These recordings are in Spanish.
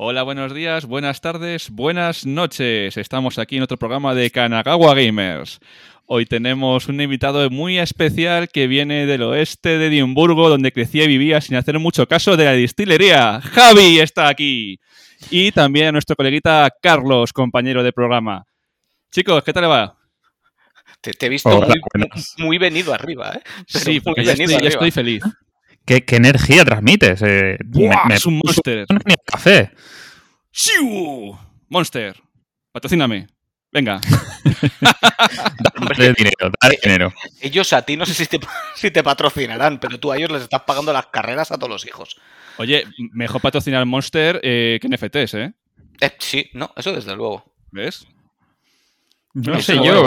Hola, buenos días, buenas tardes, buenas noches. Estamos aquí en otro programa de Kanagawa Gamers. Hoy tenemos un invitado muy especial que viene del oeste de Edimburgo, donde crecía y vivía sin hacer mucho caso de la distillería. Javi está aquí. Y también a nuestro coleguita Carlos, compañero de programa. Chicos, ¿qué tal va? Te, te he visto Hola, muy, venido arriba, ¿eh? Pero sí, muy porque ya estoy feliz. ¿Qué, qué energía transmites? Eh, ¡Buah! me- me es un monster. el café. ¡Shiu! Monster, patrocíname. Venga. Dale dinero, dale dinero. Ellos a ti no sé si te, si te patrocinarán, pero tú a ellos les estás pagando las carreras a todos los hijos. Oye, mejor patrocinar Monster eh, que NFTs, ¿eh? Eh, sí, no, eso desde luego. ¿Ves? No Eso sé yo.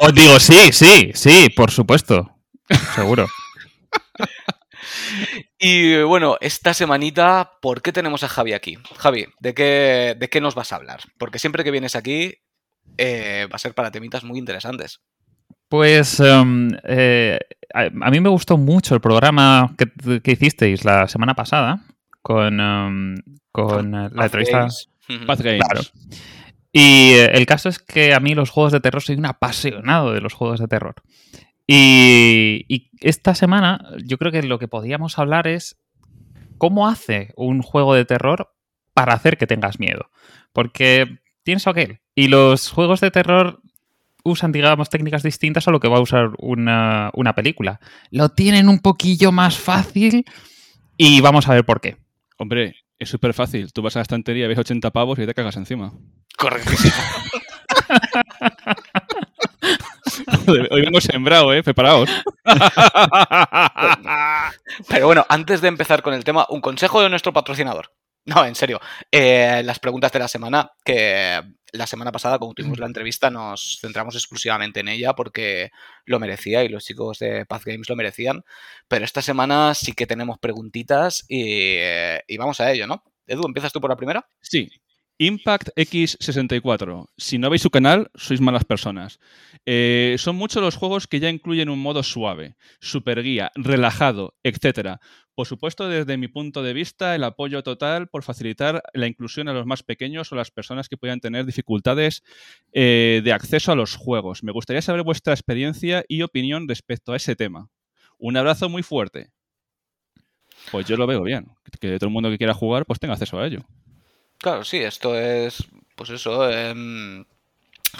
Os digo, sí, sí, sí, por supuesto. Seguro. Y bueno, esta semanita, ¿por qué tenemos a Javi aquí? Javi, ¿de qué, de qué nos vas a hablar? Porque siempre que vienes aquí eh, va a ser para temitas muy interesantes. Pues em, eh, a, a mí me gustó mucho el programa que, que hicisteis la semana pasada con, em, con eh, la entrevista. Games. Ujú. Path Games. Claro. Y eh, el caso es que a mí los juegos de terror soy un apasionado de los juegos de terror. Y, y esta semana yo creo que lo que podríamos hablar es cómo hace un juego de terror para hacer que tengas miedo. Porque tienes aquel. Y los juegos de terror usan, digamos, técnicas distintas a lo que va a usar una, una película. Lo tienen un poquillo más fácil y vamos a ver por qué. Hombre, es súper fácil. Tú vas a la estantería, ves 80 pavos y te cagas encima. Correctísimo. Hoy vengo sembrado, ¿eh? Preparaos. Pero bueno, antes de empezar con el tema, un consejo de nuestro patrocinador. No, en serio. Eh, las preguntas de la semana, que la semana pasada, cuando tuvimos la entrevista, nos centramos exclusivamente en ella porque lo merecía y los chicos de Path Games lo merecían. Pero esta semana sí que tenemos preguntitas y, eh, y vamos a ello, ¿no? Edu, ¿empiezas tú por la primera? Sí. Impact X64. Si no veis su canal, sois malas personas. Eh, son muchos los juegos que ya incluyen un modo suave, super guía, relajado, etc. Por supuesto, desde mi punto de vista, el apoyo total por facilitar la inclusión a los más pequeños o las personas que puedan tener dificultades eh, de acceso a los juegos. Me gustaría saber vuestra experiencia y opinión respecto a ese tema. Un abrazo muy fuerte. Pues yo lo veo bien. Que todo el mundo que quiera jugar, pues tenga acceso a ello. Claro, sí, esto es, pues eso, em,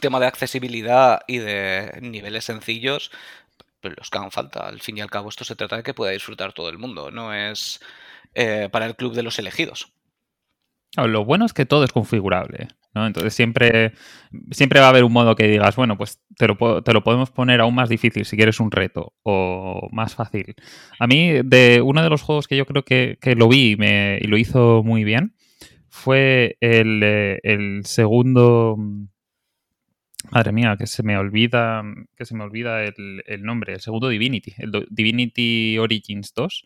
tema de accesibilidad y de niveles sencillos, pero los que hagan falta. Al fin y al cabo, esto se trata de que pueda disfrutar todo el mundo, no es eh, para el club de los elegidos. Claro, Lo bueno es que todo es configurable, ¿no? Entonces siempre, siempre va a haber un modo que digas, bueno, pues te lo, te lo podemos poner aún más difícil si quieres un reto o más fácil. A mí, de uno de los juegos que yo creo que, que lo vi y, me, y lo hizo muy bien fue el, eh, el segundo... Madre mía, que se me olvida, que se me olvida el, el nombre, el segundo Divinity, el Divinity Origins 2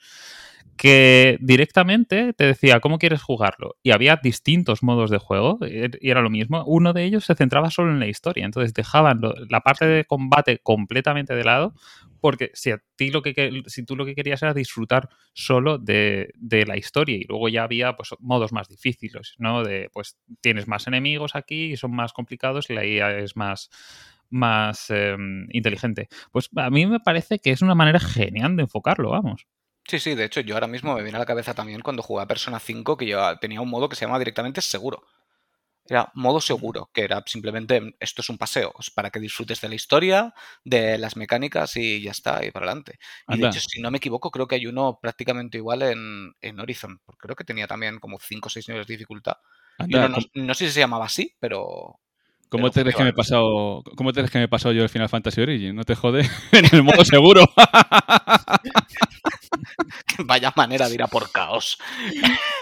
que directamente te decía cómo quieres jugarlo y había distintos modos de juego y era lo mismo. Uno de ellos se centraba solo en la historia, entonces dejaban la parte de combate completamente de lado porque si a ti lo que si tú lo que querías era disfrutar solo de, de la historia y luego ya había pues modos más difíciles, ¿no? De pues tienes más enemigos aquí y son más complicados y la IA es más más eh, inteligente. Pues a mí me parece que es una manera genial de enfocarlo, vamos. Sí, sí, de hecho, yo ahora mismo me viene a la cabeza también cuando jugaba Persona 5 que yo tenía un modo que se llama directamente seguro. Era modo seguro, que era simplemente esto es un paseo, es para que disfrutes de la historia, de las mecánicas y ya está, y para adelante. Y de hecho, si no me equivoco, creo que hay uno prácticamente igual en, en Horizon, porque creo que tenía también como 5 o 6 niveles de dificultad. Anda, no sé si se llamaba así, pero ¿Cómo te crees que me pasado, cómo te crees que me he pasado yo el Final Fantasy Origin? No te jode en el modo seguro. vaya manera de ir a por caos.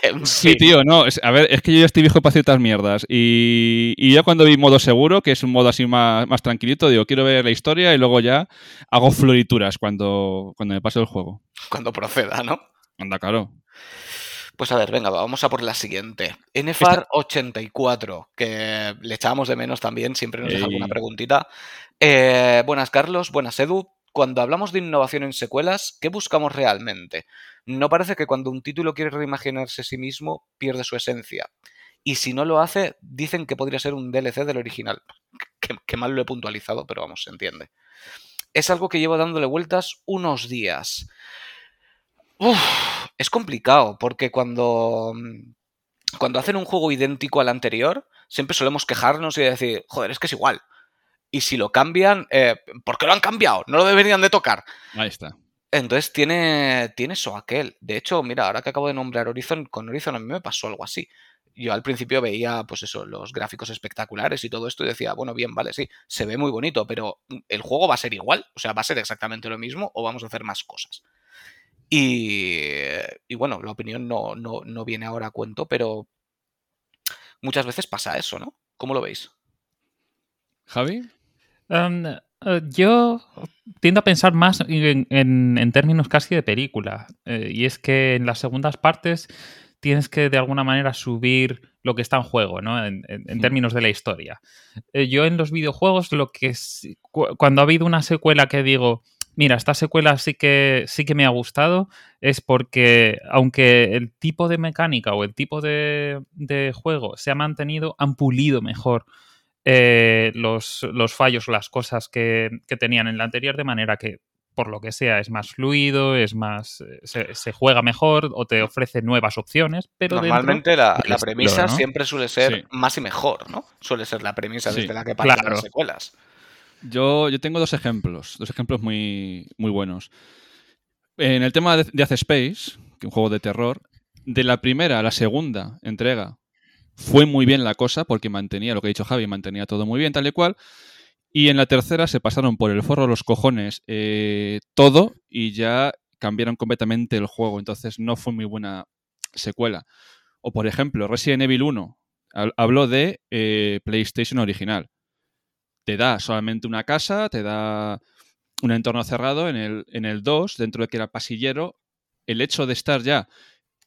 En Sí, fin. tío, no. es- a ver, es que yo ya estoy viejo para ciertas mierdas. Y, y yo cuando vi modo seguro, que es un modo así más, más tranquilito, digo, quiero ver la historia y luego ya hago florituras cuando, cuando me pase el juego. Cuando proceda, ¿no? Anda, claro. Pues a ver, venga, vamos a por la siguiente. NFAR 84, que le echábamos de menos también, siempre nos deja alguna preguntita. Eh, buenas, Carlos, buenas, Edu. cuando hablamos de innovación en secuelas, ¿qué buscamos realmente? No parece que cuando un título quiere reimaginarse a sí mismo, pierde su esencia. Y si no lo hace, dicen que podría ser un DLC del original. Que, mal lo he puntualizado, pero vamos, se entiende. Es algo que llevo dándole vueltas unos días. Es complicado, porque cuando, cuando hacen un juego idéntico al anterior, siempre solemos quejarnos y decir, joder, es que es igual. Y si lo cambian, eh, ¿por qué lo han cambiado? No lo deberían de tocar. Ahí está. Entonces tiene, tiene eso aquel. De hecho, mira, ahora que acabo de nombrar Horizon, con Horizon a mí me pasó algo así. Yo al principio veía, pues eso, los gráficos espectaculares y todo esto y decía, bueno, bien, vale, sí, se ve muy bonito, pero el juego va a ser igual, o sea, va a ser exactamente lo mismo o vamos a hacer más cosas. Y, y bueno, la opinión no, no, no viene ahora a cuento, pero muchas veces pasa eso, ¿no? ¿Cómo lo veis? Javi. Um, uh, yo tiendo a pensar más en, términos casi de película. Eh, y es que en las segundas partes tienes que de alguna manera subir lo que está en juego, ¿no? En, términos de la historia. Eh, yo en los videojuegos, lo que cuando ha habido una secuela que digo, mira, esta secuela sí que, sí que me ha gustado, es porque aunque el tipo de mecánica o el tipo de, de juego se ha mantenido, han pulido mejor eh, los, fallos o las cosas que, tenían en la anterior, de manera que, por lo que sea, es más fluido, es más. Eh, se, juega mejor o te ofrece nuevas opciones. Pero Normalmente la, premisa siempre suele ser más y mejor, ¿no? Suele ser la premisa desde la que pasan las secuelas. Yo, yo tengo dos ejemplos, dos ejemplos muy, muy buenos. En el tema de, de Space, que es un juego de terror, de la primera a la segunda entrega fue muy bien la cosa porque mantenía lo que ha dicho Javi, mantenía todo muy bien, tal y cual. Y en la tercera se pasaron por el forro los cojones eh, todo y ya cambiaron completamente el juego. Entonces no fue muy buena secuela. O por ejemplo, Resident Evil 1 habló de eh, PlayStation original. Te da solamente una casa, te da un entorno cerrado en el, en el 2, dentro de que era pasillero. El hecho de estar ya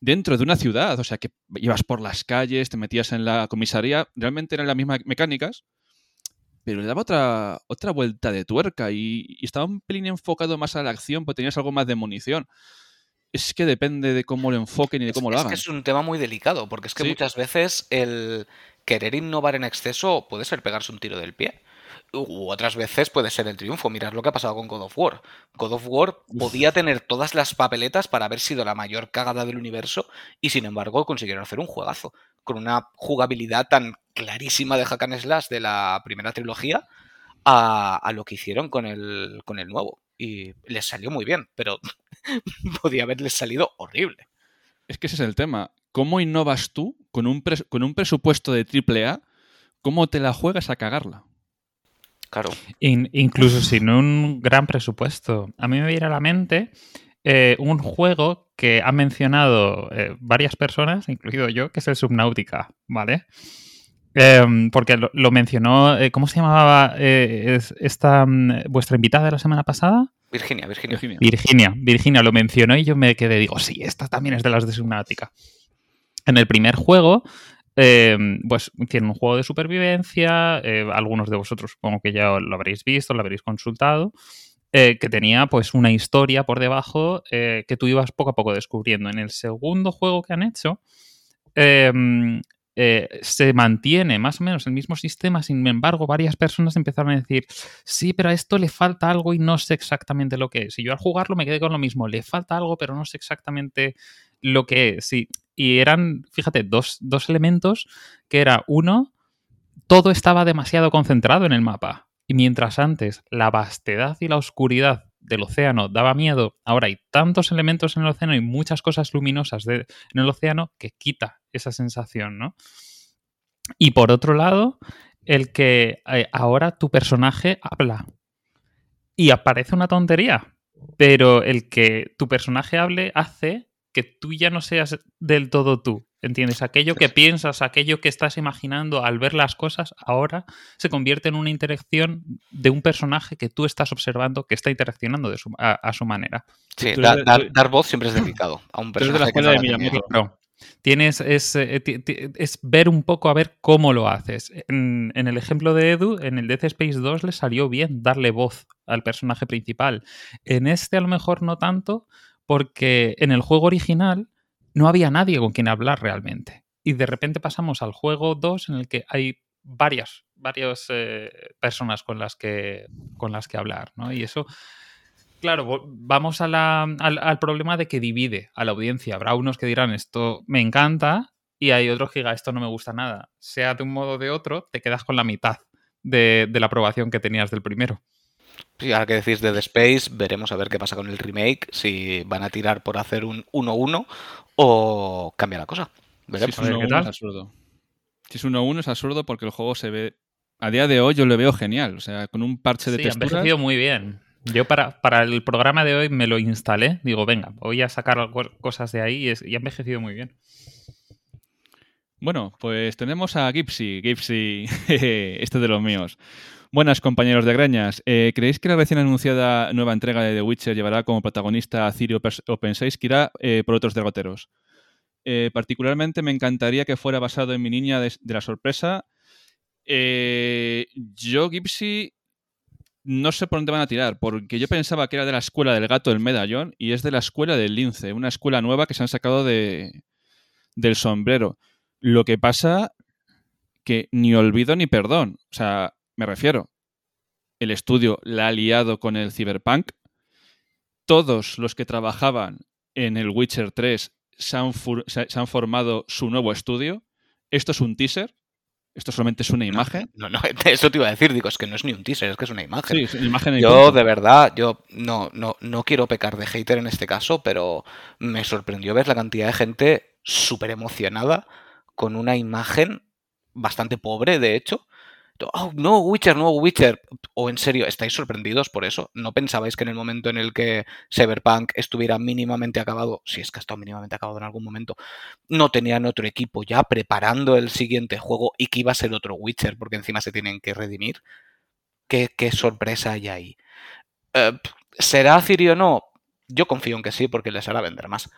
dentro de una ciudad, o sea, que ibas por las calles, te metías en la comisaría, realmente eran las mismas mecánicas, pero le daba otra, otra vuelta de tuerca y, estaba un pelín enfocado más a la acción, porque tenías algo más de munición. Es que depende de cómo lo enfoquen y de cómo lo hagan. Es que es un tema muy delicado, porque es que muchas veces el querer innovar en exceso puede ser pegarse un tiro del pie u otras veces puede ser el triunfo. Mirad lo que ha pasado con God of War. God of War podía tener todas las papeletas para haber sido la mayor cagada del universo y sin embargo consiguieron hacer un juegazo con una jugabilidad tan clarísima de Hack and Slash de la primera trilogía a, lo que hicieron con el, con el nuevo. Y les salió muy bien, pero podía haberles salido horrible. Es que ese es el tema. ¿Cómo innovas tú con un, con un presupuesto de AAA? ¿Cómo te la juegas a cagarla? Incluso sin un gran presupuesto. A mí me viene a la mente eh, un juego que han mencionado eh, varias personas, incluido yo, que es el Subnautica, ¿vale? Em, porque lo, mencionó, eh, ¿cómo se llamaba esta mm, vuestra invitada de la semana pasada? Virginia, Virginia. Virginia, Virginia lo mencionó y yo me quedé, digo, sí, esta también es de las de Subnautica. En el primer juego eh, pues tiene un juego de supervivencia, eh, algunos de vosotros supongo que ya lo habréis visto, lo habréis consultado, eh, que tenía pues una historia por debajo que tú ibas poco a poco descubriendo. En el segundo juego que han hecho, em, se mantiene más o menos el mismo sistema, sin embargo, varias personas empezaron a decir, sí, pero a esto le falta algo y no sé exactamente lo que es. Y yo al jugarlo me quedé con lo mismo, le falta algo, pero no sé exactamente lo que es. Y eran, fíjate, dos, elementos que era uno, todo estaba demasiado concentrado en el mapa. Y mientras antes la vastedad y la oscuridad del océano daba miedo, ahora hay tantos elementos en el océano y muchas cosas luminosas en el océano que quita esa sensación, ¿no? Y por otro lado, el que eh, ahora tu personaje habla. Y aparece una tontería, pero el que tu personaje hable hace que tú ya no seas del todo tú. ¿Entiendes? Aquello que piensas, aquello que estás imaginando al ver las cosas, ahora se convierte en una interacción de un personaje que tú estás observando que está interaccionando de a, su manera. Sí, dar, voz siempre es delicado a un personaje. de la escuela de. Tienes es, eh, es, ver un poco a ver cómo lo haces. En, en, el ejemplo de Edu, en el Death Space 2 le salió bien darle voz al personaje principal. En este a lo mejor no tanto, porque en el juego original no había nadie con quien hablar realmente. Y de repente pasamos al juego 2 en el que hay varias, varias eh, personas con las, que, con las que hablar, ¿no? Y eso, claro, vamos al, al, problema de que divide a la audiencia. Habrá unos que dirán esto me encanta y hay otros que digan esto no me gusta nada. Sea de un modo o de otro, te quedas con la mitad de, de la aprobación que tenías del primero. Sí, ahora que decís de The Space, veremos a ver qué pasa con el remake, si van a tirar por hacer un 1-1 o cambia la cosa. Veremos. Si es 1-1 es absurdo. Si es 1-1 es absurdo porque el juego se ve... A día de hoy yo lo veo genial, o sea, con un parche de sí, texturas... ha envejecido muy bien. Yo para, para el programa de hoy me lo instalé, digo, venga, voy a sacar cosas de ahí y, es, y ha envejecido muy bien. Bueno, pues tenemos a Gipsy. Gipsy, este de los míos. Buenas, compañeros de Greñas. Eh, ¿Creéis que la recién anunciada nueva entrega de The Witcher llevará como protagonista a Ciri o pensáis que irá eh, por otros derroteros? Eh, particularmente me encantaría que fuera basado en mi niña de, la sorpresa. yo, Gipsy, no sé por dónde van a tirar, porque yo pensaba que era de la escuela del gato del medallón y es de la escuela del lince, una escuela nueva que se han sacado de, del sombrero. Lo que pasa que ni olvido ni perdón. O sea, me refiero, el estudio la ha liado con el Cyberpunk. Todos los que trabajaban en el Witcher 3 se han, formado su nuevo estudio. Esto es un teaser. Esto solamente es una imagen. No, no, eso te iba a decir, digo, es que no es ni un teaser, es que es una imagen. Sí, es una imagen yo, de verdad, yo no, no, no quiero pecar de hater en este caso, pero me sorprendió ver la cantidad de gente súper emocionada con una imagen bastante pobre, de hecho, oh, no, Witcher, nuevo Witcher. O en serio, ¿estáis sorprendidos por eso? ¿No pensabais que en el momento en el que Cyberpunk estuviera mínimamente acabado, si es que ha estado mínimamente acabado en algún momento, no tenían otro equipo ya preparando el siguiente juego y que iba a ser otro Witcher porque encima se tienen que redimir? ¿Qué, sorpresa hay ahí? Eh, ¿Será Ciri o no? Yo confío en que sí porque les hará vender más.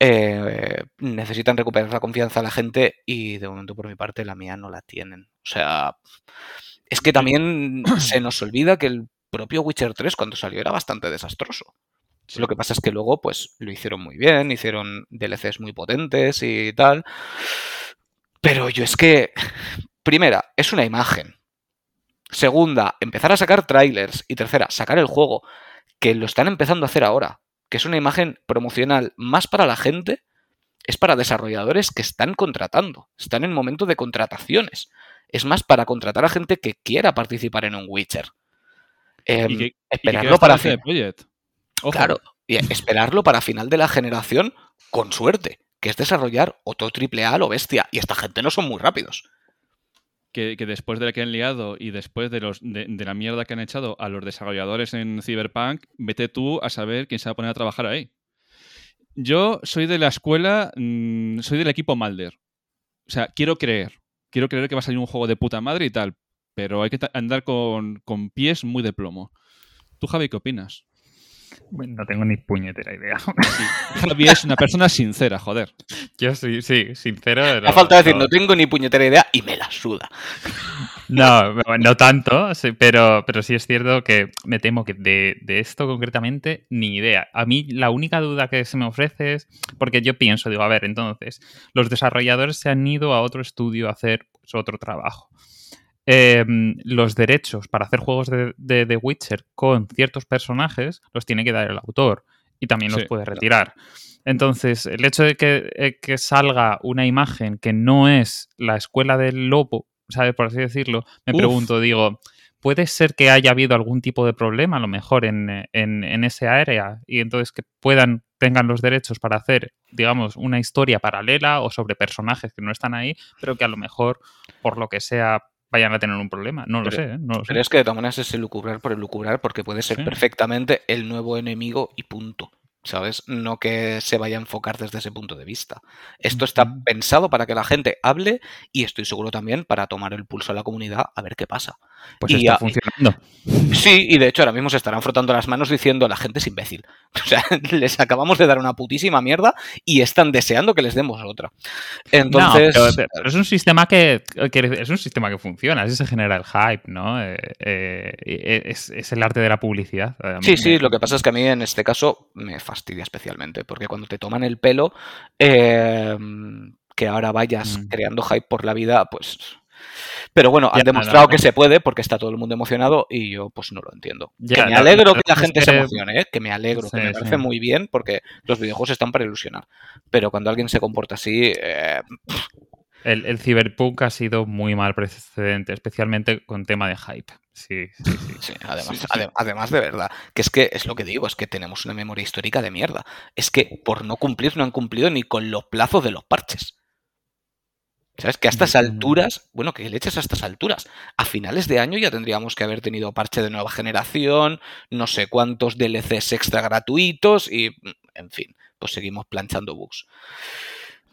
Eh, necesitan recuperar la confianza a la gente y de momento por mi parte la mía no la tienen. O sea, es que también se nos olvida que el propio Witcher 3 cuando salió era bastante desastroso. Lo que pasa es que luego pues lo hicieron muy bien, hicieron DLCs muy potentes y tal. Pero yo es que, primera, es una imagen. Segunda, empezar a sacar trailers. Y tercera, sacar el juego, que lo están empezando a hacer ahora que es una imagen promocional más para la gente, es para desarrolladores que están contratando, están en momento de contrataciones. Es más para contratar a gente que quiera participar en un Witcher. Em, esperarlo para Claro, y esperarlo para final de la generación con suerte, que es desarrollar otro triple A lo bestia. Y esta gente no son muy rápidos que, después de la que han liado y después de, los, de, la mierda que han echado a los desarrolladores en Cyberpunk, vete tú a saber quién se va a poner a trabajar ahí. Yo soy de la escuela, mm, soy del equipo Malder. O sea, quiero creer, quiero creer que va a salir un juego de puta madre y tal, pero hay que andar con, con pies muy de plomo. ¿Tú, Javi, qué opinas? Bueno, no tengo ni puñetera idea. Javi es una persona sincera, joder. Yo sí, sí, sincero. Ha faltado decir, no tengo ni puñetera idea y me la suda. No, no tanto, pero, pero sí es cierto que me temo que de, esto concretamente ni idea. A mí la única duda que se me ofrece es, porque yo pienso, digo, a ver, entonces, los desarrolladores se han ido a otro estudio a hacer pues, otro trabajo. Em, los derechos para hacer juegos de, The Witcher con ciertos personajes los tiene que dar el autor y también los puede retirar. Entonces, el hecho de eh, que, salga una imagen que no es la escuela del lobo, ¿sabes? Por así decirlo, me pregunto, digo, ¿puede ser que haya habido algún tipo de problema a lo mejor en, en, ese área y entonces que puedan, tengan los derechos para hacer, digamos, una historia paralela o sobre personajes que no están ahí, pero que a lo mejor, por lo que sea, vayan a tener un problema. No lo sé, ¿eh? no pero es que de todas maneras es el lucubrar por el lucubrar porque puede ser perfectamente el nuevo enemigo y punto. ¿Sabes? No que se vaya a enfocar desde ese punto de vista. Esto está pensado para que la gente hable y estoy seguro también para tomar el pulso a la comunidad a ver qué pasa. Pues Y está ya- funcionando. Sí, y de hecho ahora mismo se estarán frotando las manos diciendo la gente es imbécil. O sea, les acabamos de dar una putísima mierda y están deseando que les demos otra. Entonces, No, pero, pero es un sistema que, que- es un sistema que funciona, así se genera el hype, ¿no? Eh, eh, es, es el arte de la publicidad. Sí, sí, lo que pasa es que a mí en este caso me fastidia especialmente, porque cuando te toman el pelo, eh, que ahora vayas Mm. creando hype por la vida, pues... Pero bueno, han demostrado no, que no. se puede porque está todo el mundo emocionado y yo pues no lo entiendo. Ya, que me alegro que la gente se emocione, ¿eh? que me alegro, que me parece sí. muy bien porque los videojuegos están para ilusionar. Pero cuando alguien se comporta así, eh, El, el Cyberpunk ha sido muy mal precedente, especialmente con tema de hype. Sí, sí, sí. Sí, además, Sí, además de verdad, que es que es lo que digo, es que tenemos una memoria histórica de mierda. Es que por no cumplir no han cumplido ni con los plazos de los parches. ¿Sabes? Que a estas Mm. alturas, bueno, que leches a estas alturas. A finales de año ya tendríamos que haber tenido parche de nueva generación, no sé cuántos DLCs extra gratuitos y, en fin, pues seguimos planchando bugs.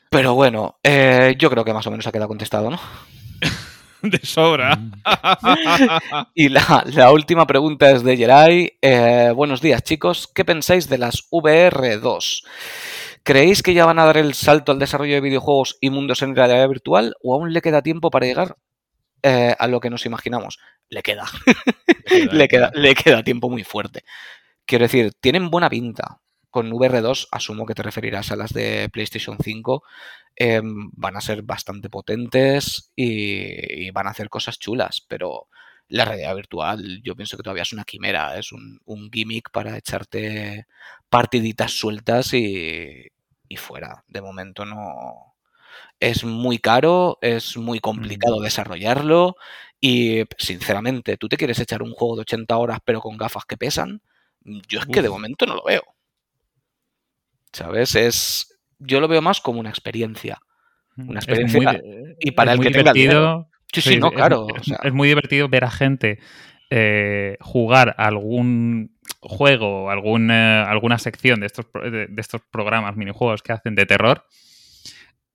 Pero bueno, eh, yo creo que más o menos ha quedado contestado, ¿no? De sobra. Mm. Y la, la última pregunta es de Jerai. Eh, buenos días, chicos. ¿Qué pensáis de las VR2? ¿Creéis que ya van a dar el salto al desarrollo de videojuegos y mundos en realidad virtual o aún le queda tiempo para llegar eh, a lo que nos imaginamos? Le queda. le, queda, le queda tiempo muy fuerte. Quiero decir, tienen buena pinta. Con VR2, asumo que te referirás a las de PlayStation 5, eh, van a ser bastante potentes y, y van a hacer cosas chulas, pero la realidad virtual yo pienso que todavía es una quimera, es un, un gimmick para echarte partiditas sueltas y, y fuera. De momento no... Es muy caro, es muy complicado desarrollarlo y sinceramente, ¿tú te quieres echar un juego de 80 horas pero con gafas que pesan? Yo es que de momento no lo veo. ¿Sabes? Es. Yo lo veo más como una experiencia. Una Es experiencia muy- y para el muy que tenga dinero. divertido. Sí, sí, Sí, no, es- claro. Es, o sea, es muy divertido ver a gente eh, jugar algún juego, algún, eh, alguna sección de estos, de, de estos programas, minijuegos que hacen de terror,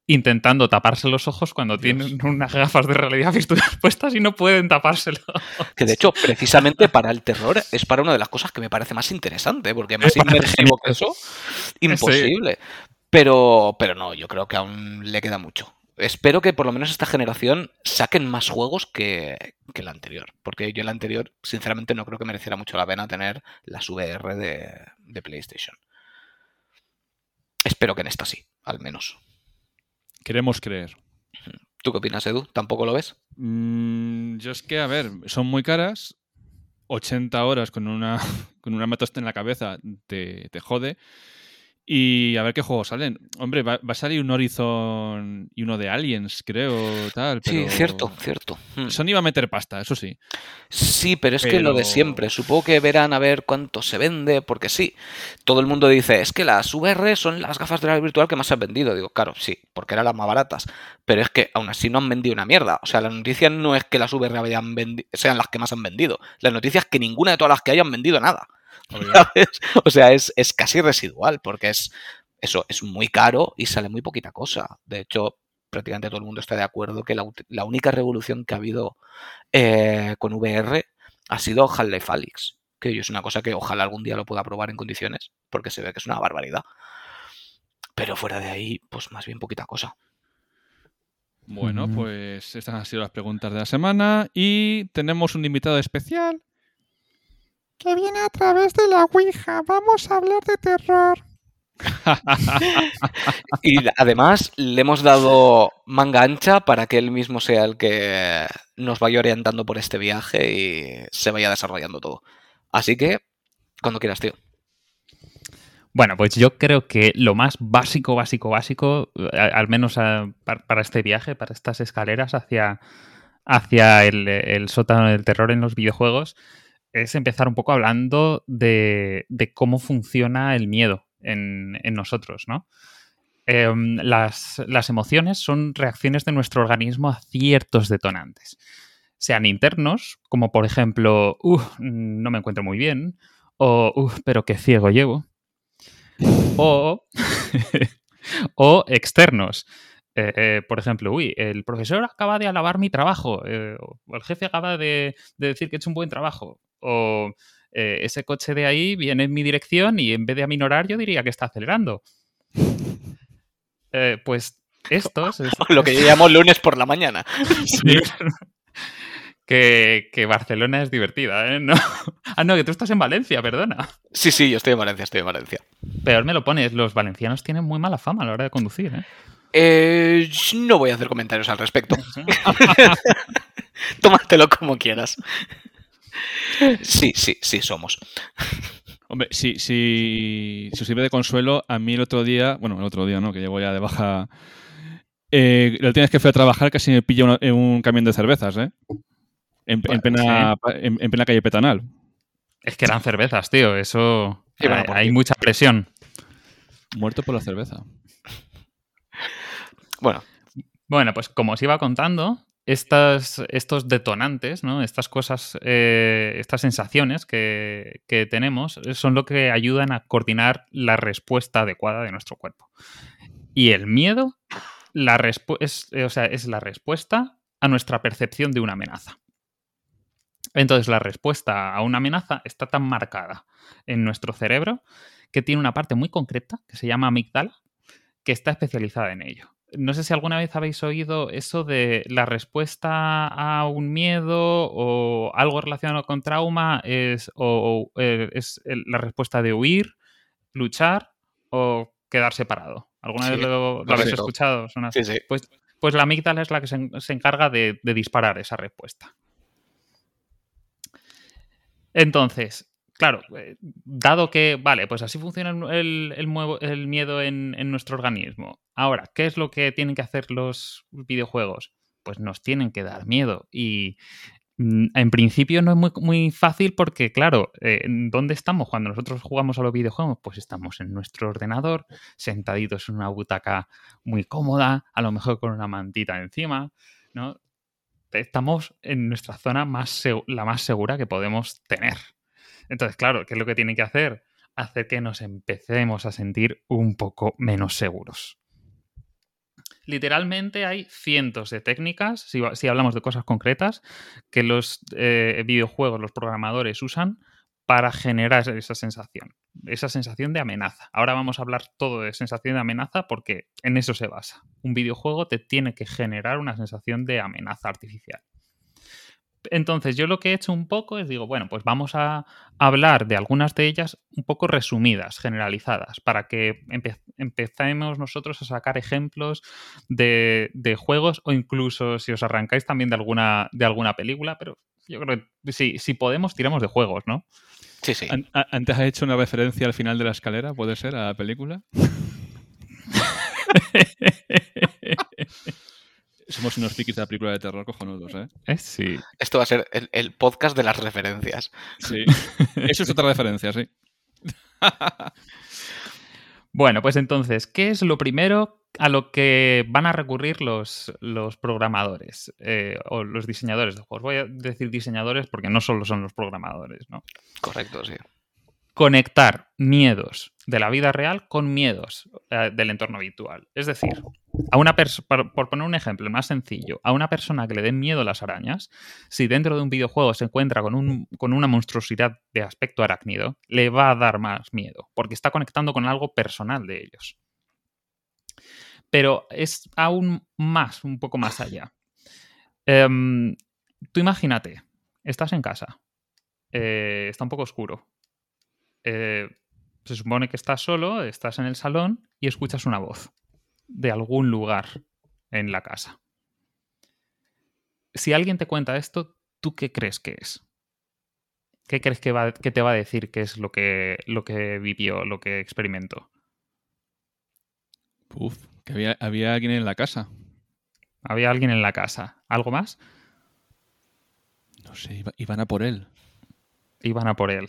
intentando taparse los ojos cuando Dios. tienen unas gafas de realidad virtual puestas y no pueden tapárselo. que de hecho, precisamente para el terror es para una de las cosas que me parece más interesante, porque más inmersivo que eso, imposible. Pero, pero no, yo creo que aún le queda mucho. Espero que por lo menos esta generación saquen más juegos que, que la anterior. Porque yo la anterior, sinceramente, no creo que mereciera mucho la pena tener las VR de, de PlayStation. Espero que en esta sí, al menos. Queremos creer. ¿Tú qué opinas, Edu? ¿Tampoco lo ves? Mm, yo es que, a ver, son muy caras. 80 horas con una, con una en la cabeza te, te jode. Y a ver qué juegos salen. Hombre, va, va a salir un Horizon y uno de Aliens, creo, tal. Sí, cierto, cierto. Mm. Sony va a meter pasta, eso sí. Sí, pero es que lo de siempre. Supongo que verán a ver cuánto se vende, porque sí. Todo el mundo dice, es que las VR son las gafas de realidad virtual que más se han vendido. Digo, claro, sí, porque eran las más baratas. Pero es que aún así no han vendido una mierda. O sea, la noticia no es que las VR hayan vendi- sean las que más han vendido. La noticia es que ninguna de todas las que hayan vendido nada. ¿Sabes? O sea, es, es casi residual, porque es eso, es muy caro y sale muy poquita cosa. De hecho, prácticamente todo el mundo está de acuerdo que la, la única revolución que ha habido eh, con VR ha sido Half-Life Alyx, que es una cosa que ojalá algún día lo pueda probar en condiciones, porque se ve que es una barbaridad. Pero fuera de ahí, pues más bien poquita cosa. Bueno, pues estas han sido las preguntas de la semana. Y tenemos un invitado especial. Que viene a través de la Ouija. Vamos a hablar de terror. Y además le hemos dado manga ancha para que él mismo sea el que nos vaya orientando por este viaje y se vaya desarrollando todo. Así que, cuando quieras, tío. Bueno, pues yo creo que lo más básico, básico, básico, al menos para este viaje, para estas escaleras hacia, hacia el, el sótano del terror en los videojuegos, es empezar un poco hablando de, de cómo funciona el miedo en, en nosotros, ¿no? Em, las, las emociones son reacciones de nuestro organismo a ciertos detonantes, sean internos, como por ejemplo, "Uf, no me encuentro muy bien, o "Uf, pero qué ciego llevo o, o externos. Eh, eh, por ejemplo, uy, el profesor acaba de alabar mi trabajo, eh, o el jefe acaba de, de decir que he hecho un buen trabajo, o eh, ese coche de ahí viene en mi dirección y en vez de aminorar yo diría que está acelerando. Eh, pues estos... es- Lo que yo llamo lunes por la mañana. Sí. que, que Barcelona es divertida, ¿eh? No. Ah, no, que tú estás en Valencia, perdona. Sí, sí, yo estoy en Valencia, estoy en Valencia. Peor me lo pones, los valencianos tienen muy mala fama a la hora de conducir, ¿eh? Eh, no voy a hacer comentarios al respecto. Tómatelo como quieras. Sí, sí, sí, somos. Hombre, si, si, si os sirve de consuelo, a mí el otro día, bueno, el otro día no, que llevo ya de baja. Eh, la última vez que fui a trabajar casi me pilla una- en un camión de cervezas, ¿eh? En, en plena, en, en plena calle Petanal. Es que eran cervezas, tío, eso... Sí, bueno, hay, porque- hay mucha presión. Muerto por la cerveza. Bueno, Bueno, pues como os iba contando, estos detonantes, ¿no? Estas cosas, eh, estas sensaciones que, tenemos son lo que ayudan a coordinar la respuesta adecuada de nuestro cuerpo. Y el miedo es, eh, o sea, es la respuesta a nuestra percepción de una amenaza. Entonces, la respuesta a una amenaza está tan marcada en nuestro cerebro que tiene una parte muy concreta que se llama amígdala, que está especializada en ello. No sé si alguna vez habéis oído eso de la respuesta a un miedo o algo relacionado con trauma es, o, o, eh, es la respuesta de huir, luchar o quedar separado. ¿Alguna Sí, vez lo, lo habéis escuchado? Suena sí, sí. pues, pues la amígdala es la que se, se encarga de, de disparar esa respuesta. Entonces, claro, eh, dado que, vale, pues así funciona el, el- miedo en, en nuestro organismo. Ahora, ¿qué es lo que tienen que hacer los videojuegos? Pues nos tienen que dar miedo. Y mm, en principio no es muy, fácil porque, claro, eh, ¿dónde estamos cuando nosotros jugamos a los videojuegos? Pues estamos en nuestro ordenador, sentaditos en una butaca muy cómoda, a lo mejor con una mantita encima, ¿no? Estamos en nuestra zona más la más segura que podemos tener. Entonces, claro, ¿qué es lo que tiene que hacer? Hacer que nos empecemos a sentir un poco menos seguros. Literalmente hay cientos de técnicas, si, hablamos de cosas concretas, que los eh, videojuegos, los programadores usan para generar esa sensación, esa sensación de amenaza. Ahora vamos a hablar todo de sensación de amenaza porque en eso se basa. Un videojuego te tiene que generar una sensación de amenaza artificial. Entonces, yo lo que he hecho un poco es digo, bueno, pues vamos a hablar de algunas de ellas un poco resumidas, generalizadas, para que empe empecemos nosotros a sacar ejemplos de, de, juegos o incluso si os arrancáis también de alguna, de alguna película, pero yo creo que si, si podemos, tiramos de juegos, ¿no? Sí, sí. Antes has hecho una referencia al final de la escalera, ¿puede ser? A la película. Somos unos frikis de la película de terror cojonudos, ¿eh? Eh, Sí. Esto va a ser el, el podcast de las referencias. Sí. Eso es otra referencia, sí. Bueno, pues entonces, ¿qué es lo primero a lo que van a recurrir los, los programadores eh, o los diseñadores de juegos? Voy a decir diseñadores porque no solo son los programadores, ¿no? Correcto, sí. Conectar miedos de la vida real con miedos eh, del entorno virtual. Es decir, a una por, por poner un ejemplo más sencillo, a una persona que le den miedo las arañas, si dentro de un videojuego se encuentra con, un, con una monstruosidad de aspecto arácnido, le va a dar más miedo, porque está conectando con algo personal de ellos. Pero es aún más, un poco más allá. Um, tú imagínate, estás en casa, eh, está un poco oscuro. Eh, se supone que estás solo, estás en el salón y escuchas una voz de algún lugar en la casa. Si alguien te cuenta esto, ¿tú qué crees que es? ¿Qué crees que, va, que te va a decir qué es lo que, lo que vivió, lo que experimentó? Uf, que había, había alguien en la casa. Había alguien en la casa. ¿Algo más? No sé, iba- iban a por él. Iban a por él.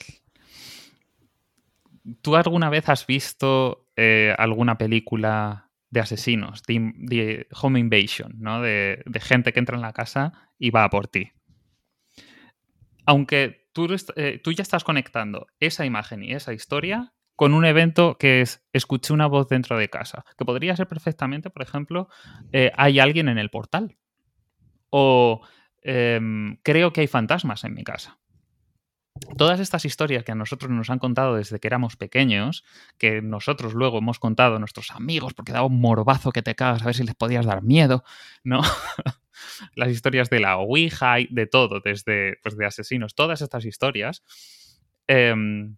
¿Tú alguna vez has visto eh, alguna película de asesinos, de, home invasion, ¿no? De, gente que entra en la casa y va a por ti? Aunque eh, tú ya estás conectando esa imagen y esa historia con un evento que es escuché una voz dentro de casa, que podría ser perfectamente, por ejemplo, eh, hay alguien en el portal. O em, creo que hay fantasmas en mi casa. Todas estas historias que a nosotros nos han contado desde que éramos pequeños, que nosotros luego hemos contado a nuestros amigos porque daba un morbazo que te cagas a ver si les podías dar miedo, ¿no? Las historias de la Ouija y de todo, desde pues, de asesinos, todas estas historias. em,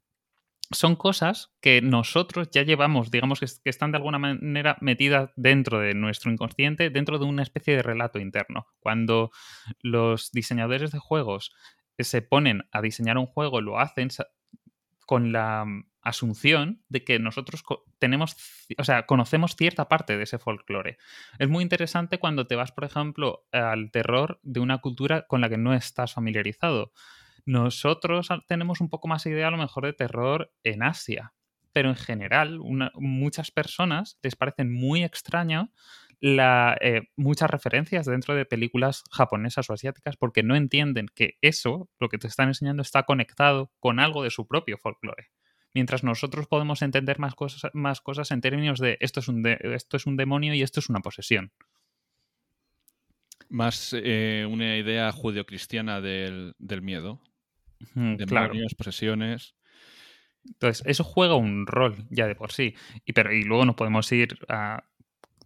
son cosas que nosotros ya llevamos, digamos que, es- que están de alguna manera metidas dentro de nuestro inconsciente, dentro de una especie de relato interno. Cuando los diseñadores de juegos se ponen a diseñar un juego, lo hacen con la mm, asunción de que nosotros tenemos, o sea, conocemos cierta parte de ese folclore. Es muy interesante cuando te vas, por ejemplo, al terror de una cultura con la que no estás familiarizado. Nosotros tenemos un poco más idea a lo mejor de terror en Asia, pero en general muchas personas les parecen muy extraño la, eh, muchas referencias dentro de películas japonesas o asiáticas porque no entienden que eso, lo que te están enseñando, está conectado con algo de su propio folclore. Mientras nosotros podemos entender más cosas, más cosas en términos de esto es, un de- esto es un demonio y esto es una posesión. Más eh, una idea judeocristiana del, del miedo. Mm, Demonios, Claro. posesiones. Entonces, eso juega un rol ya de por sí. Y, pero, y luego nos podemos ir a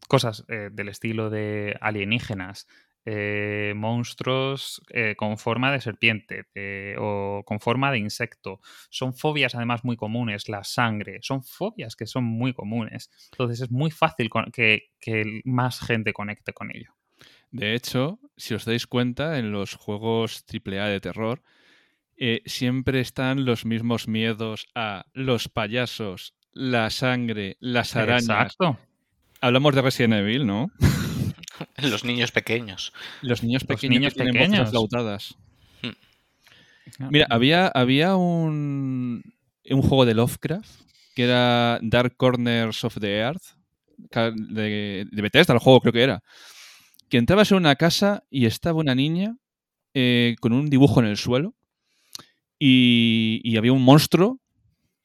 cosas eh, del estilo de alienígenas, eh, monstruos eh, con forma de serpiente eh, o con forma de insecto. Son fobias además muy comunes, la sangre. Son fobias que son muy comunes. Entonces es muy fácil que, que más gente conecte con ello. De hecho, si os dais cuenta, en los juegos AAA de terror, eh, siempre están los mismos miedos a los payasos, la sangre, las arañas. Exacto. Hablamos de Resident Evil, ¿no? Los niños pequeños. Los niños Los pequeños niños que tienen voces pequeños. aflautadas. Mira, había, había un, un juego de Lovecraft que era Dark Corners of the Earth, de Bethesda, el juego creo que era, que entrabas en una casa y estaba una niña eh, con un dibujo en el suelo y, y había un monstruo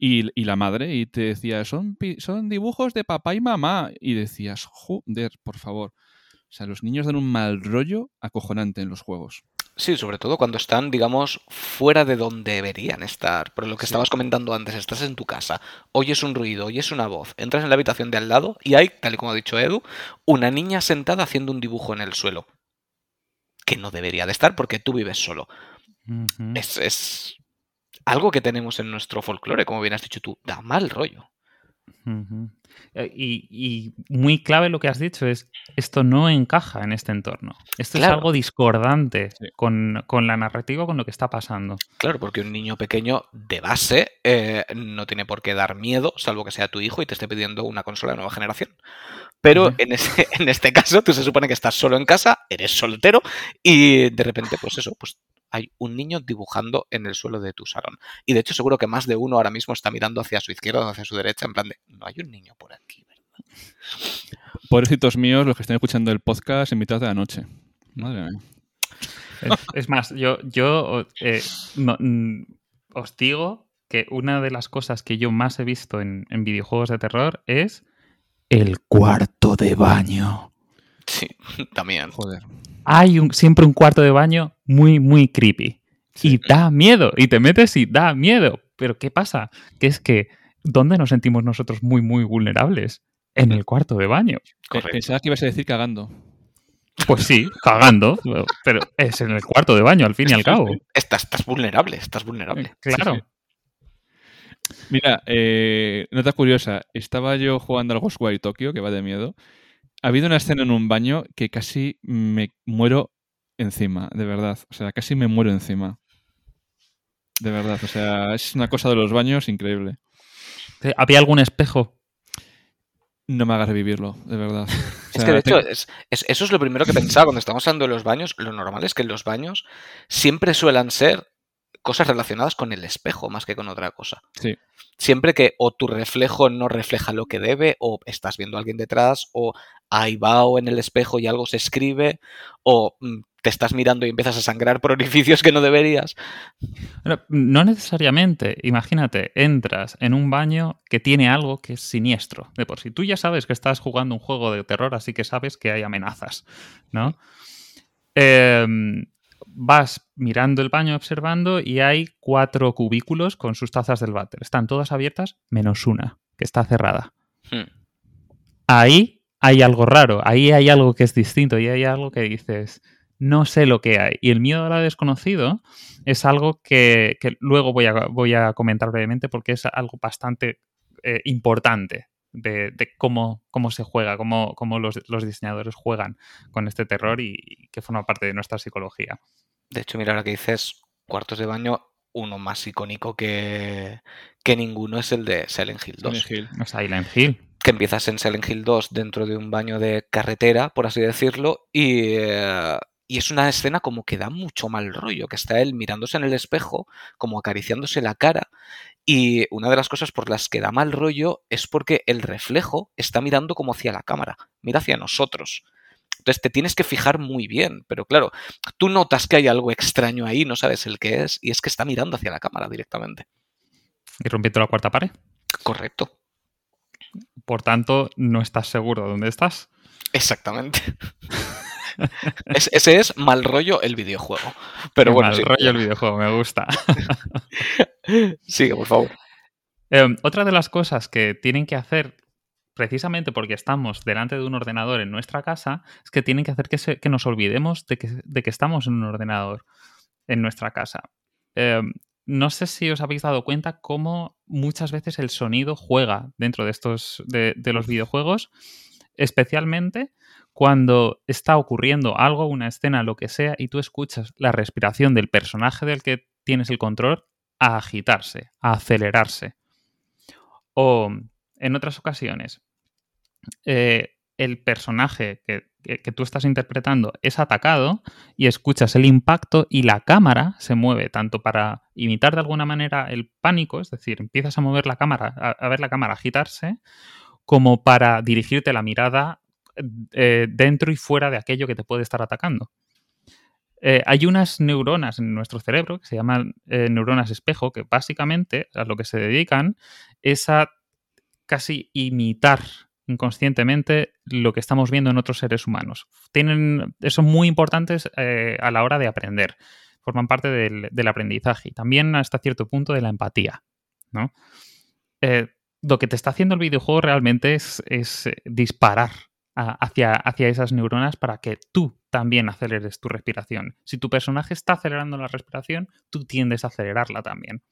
y, y la madre y te decía, son, son dibujos de papá y mamá. Y decías, joder, por favor. O sea, los niños dan un mal rollo acojonante en los juegos. Sí, sobre todo cuando están, digamos, fuera de donde deberían estar. Por lo que Sí. estabas comentando antes, estás en tu casa, oyes un ruido, oyes una voz, entras en la habitación de al lado y hay, tal y como ha dicho Edu, una niña sentada haciendo un dibujo en el suelo. Que no debería de estar porque tú vives solo. Es, es algo que tenemos en nuestro folclore, como bien has dicho tú, da mal rollo. Y, y muy clave lo que has dicho es, esto no encaja en este entorno. Esto Claro. es algo discordante Sí. con, con la narrativa, con lo que está pasando. Claro, porque un niño pequeño de base eh, no tiene por qué dar miedo, salvo que sea tu hijo y te esté pidiendo una consola de nueva generación. Pero en, ese- en este caso, tú se supone que estás solo en casa, eres soltero y de repente, pues eso, pues hay un niño dibujando en el suelo de tu salón. Y de hecho, seguro que más de uno ahora mismo está mirando hacia su izquierda o hacia su derecha, en plan de, no hay un niño por aquí, ¿verdad? Pobrecitos míos, los que están escuchando el podcast en mitad de la noche. Madre mía. Es, es más, yo, yo eh, no- mm, os digo que una de las cosas que yo más he visto en, en videojuegos de terror es el cuarto de baño. Sí, también. Joder. Hay un, siempre un cuarto de baño muy, muy creepy. Y da miedo. Y te metes y da miedo. Pero ¿qué pasa? Que es que, ¿dónde nos sentimos nosotros muy, muy vulnerables? En el cuarto de baño. Correcto. Pensaba que ibas a decir cagando. Pues sí, cagando. Pero es en el cuarto de baño, al fin y al cabo. Estás, estás vulnerable, estás vulnerable. Claro. Sí, Mira, eh, nota curiosa. Estaba yo jugando al Ghostwire Tokyo, que va de miedo. Ha habido una escena en un baño que casi me muero encima, de verdad. O sea, casi me muero encima. De verdad. O sea, es una cosa de los baños increíble. ¿Había algún espejo? No me hagas revivirlo, de verdad. O Es que de hecho, tengo- es- es- eso es lo primero que pensaba cuando estamos hablando de los baños. Lo normal es que en los baños siempre suelen ser cosas relacionadas con el espejo más que con otra cosa. Sí. Siempre que o tu reflejo no refleja lo que debe, o estás viendo a alguien detrás, o hay vaho en el espejo y algo se escribe, o mm, te estás mirando y empiezas a sangrar por orificios que no deberías. No necesariamente. Imagínate, entras en un baño que tiene algo que es siniestro. De por sí, tú ya sabes que estás jugando un juego de terror, así que sabes que hay amenazas, ¿no? Em, vas mirando el baño, observando, y hay cuatro cubículos con sus tazas del váter. Están todas abiertas, menos una, que está cerrada. Hmm. Ahí hay algo raro, ahí hay algo que es distinto, y hay algo que dices, no sé lo que hay. Y el miedo a lo desconocido es algo que, que luego voy a, voy a comentar brevemente porque es algo bastante eh, importante de, de cómo, cómo se juega, cómo, cómo los, los diseñadores juegan con este terror y, y que forma parte de nuestra psicología. De hecho, mira ahora que dices cuartos de baño, uno más icónico que, que ninguno es el de Silent Hill 2. Silent Hill. O Silent Hill. que empiezas en Silent Hill 2 dentro de un baño de carretera, por así decirlo, y, eh, y es una escena como que da mucho mal rollo, que está él mirándose en el espejo, como acariciándose la cara, y una de las cosas por las que da mal rollo es porque el reflejo está mirando como hacia la cámara, mira hacia nosotros. Entonces te tienes que fijar muy bien, pero claro, tú notas que hay algo extraño ahí, no sabes el que es, y es que está mirando hacia la cámara directamente. Y rompiendo la cuarta pared. Correcto, Por tanto, no estás seguro de dónde estás. exactamente. Es- ese es mal rollo el videojuego. Pero bueno, mal sí. rollo el videojuego, me gusta. sigue, por favor. Eh, otra de las cosas que tienen que hacer, precisamente porque estamos delante de un ordenador en nuestra casa, es que tienen que hacer que, se- que nos olvidemos de que, de que estamos en un ordenador en nuestra casa. Eh, no sé si os habéis dado cuenta cómo muchas veces el sonido juega dentro de estos de, de los videojuegos, especialmente cuando está ocurriendo algo, una escena, lo que sea, y tú escuchas la respiración del personaje del que tienes el control a agitarse, a acelerarse. O en otras ocasiones, eh, el personaje que, tú estás interpretando es atacado y escuchas el impacto y la cámara se mueve tanto para imitar de alguna manera el pánico, es decir, empiezas a mover la cámara, a, a ver la cámara agitarse, como para dirigirte la mirada eh, dentro y fuera de aquello que te puede estar atacando. Eh, hay unas neuronas en nuestro cerebro que se llaman eh, neuronas espejo, que básicamente a lo que se dedican es a casi imitar inconscientemente lo que estamos viendo en otros seres humanos. Tienen, son muy importantes a la hora de aprender. Forman parte del, aprendizaje y también hasta cierto punto de la empatía. ¿no? Lo que te está haciendo el videojuego realmente es, disparar hacia, hacia esas neuronas para que tú también aceleres tu respiración. Si tu personaje está acelerando la respiración, tú tiendes a acelerarla también.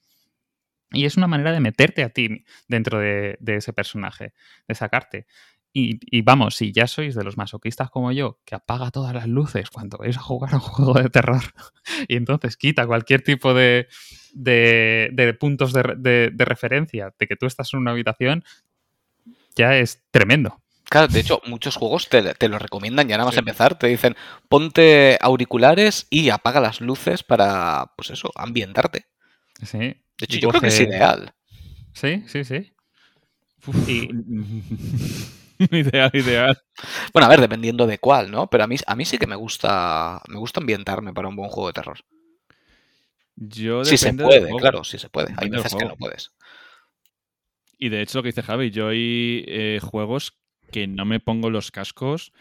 Y es una manera de meterte a ti dentro de, ese personaje, de sacarte. Y, vamos, si ya sois de los masoquistas como yo, que apaga todas las luces cuando vais a jugar un juego de terror y entonces quita cualquier tipo de, de, de puntos de- de referencia de que tú estás en una habitación, ya es tremendo. Claro, de hecho, muchos juegos te, te lo recomiendan ya nada más Sí. empezar. Te dicen, ponte auriculares y apaga las luces para, pues eso, ambientarte. Sí. De hecho, Y yo creo que es ideal. Sí, sí, sí. Y- ideal, ideal. Bueno, a ver, dependiendo de cuál, ¿no? Pero a mí, a mí sí que me gusta, me gusta ambientarme para un buen juego de terror. Yo Si se puede, claro, si se puede. Hay Depende veces que no puedes. Y de hecho, lo que dice Javi, yo hay eh, juegos que no me pongo los cascos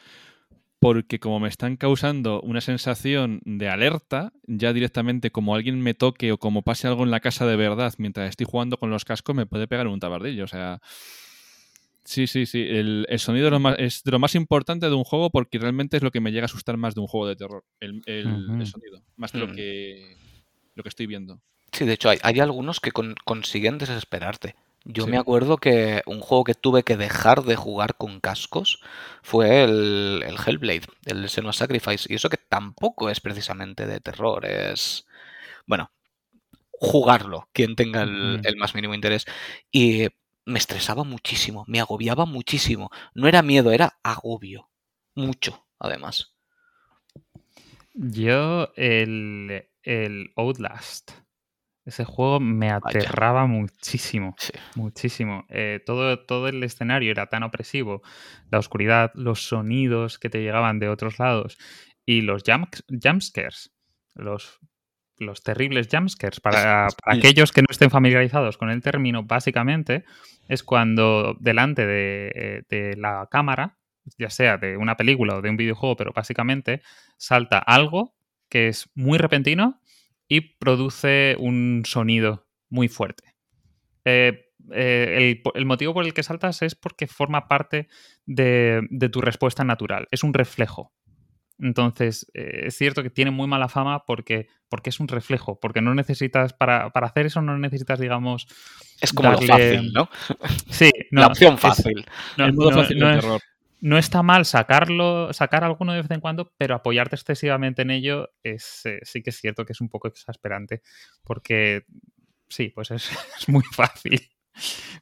porque como me están causando una sensación de alerta, ya directamente como alguien me toque o como pase algo en la casa de verdad mientras estoy jugando con los cascos, me puede pegar un tabardillo. O sea, sí, sí, sí. El, el sonido es, lo más, es de lo más importante de un juego porque realmente es lo que me llega a asustar más de un juego de terror. El, el- sonido, más de lo Mm. que, lo que estoy viendo. Sí, de hecho, hay, hay algunos que con- consiguen desesperarte. Yo Sí. me acuerdo que un juego que tuve que dejar de jugar con cascos fue el, el Hellblade, el Senua Sacrifice. Y eso que tampoco es precisamente de terror, es. Bueno, jugarlo, quien tenga el, el más mínimo interés. Y me estresaba muchísimo, me agobiaba muchísimo. No era miedo, era agobio. Mucho, además. Yo, el, el Outlast. Ese juego me Vaya. aterraba muchísimo. Sí. Muchísimo. Eh, todo, todo el escenario era tan opresivo, la oscuridad, los sonidos que te llegaban de otros lados Y los jump, jumpscares, los, los terribles jumpscares, para, para aquellos que no estén familiarizados con el término, básicamente es cuando delante de, de la cámara, ya sea de una película o de un videojuego, pero básicamente salta algo que es muy repentino y produce un sonido muy fuerte. Eh, eh, el, el, motivo por el que saltas es porque forma parte de, de tu respuesta natural, es un reflejo. Entonces, eh, es cierto que tiene muy mala fama porque, porque es un reflejo, porque no necesitas, para, para hacer eso no necesitas, digamos... Es como darle... lo fácil, ¿no? Sí, no, la opción fácil. Es, no, el modo fácil del terror. No está mal sacarlo, sacar alguno de vez en cuando, pero apoyarte excesivamente en ello es, eh, sí que es cierto que es un poco exasperante, porque sí, pues es, es muy fácil.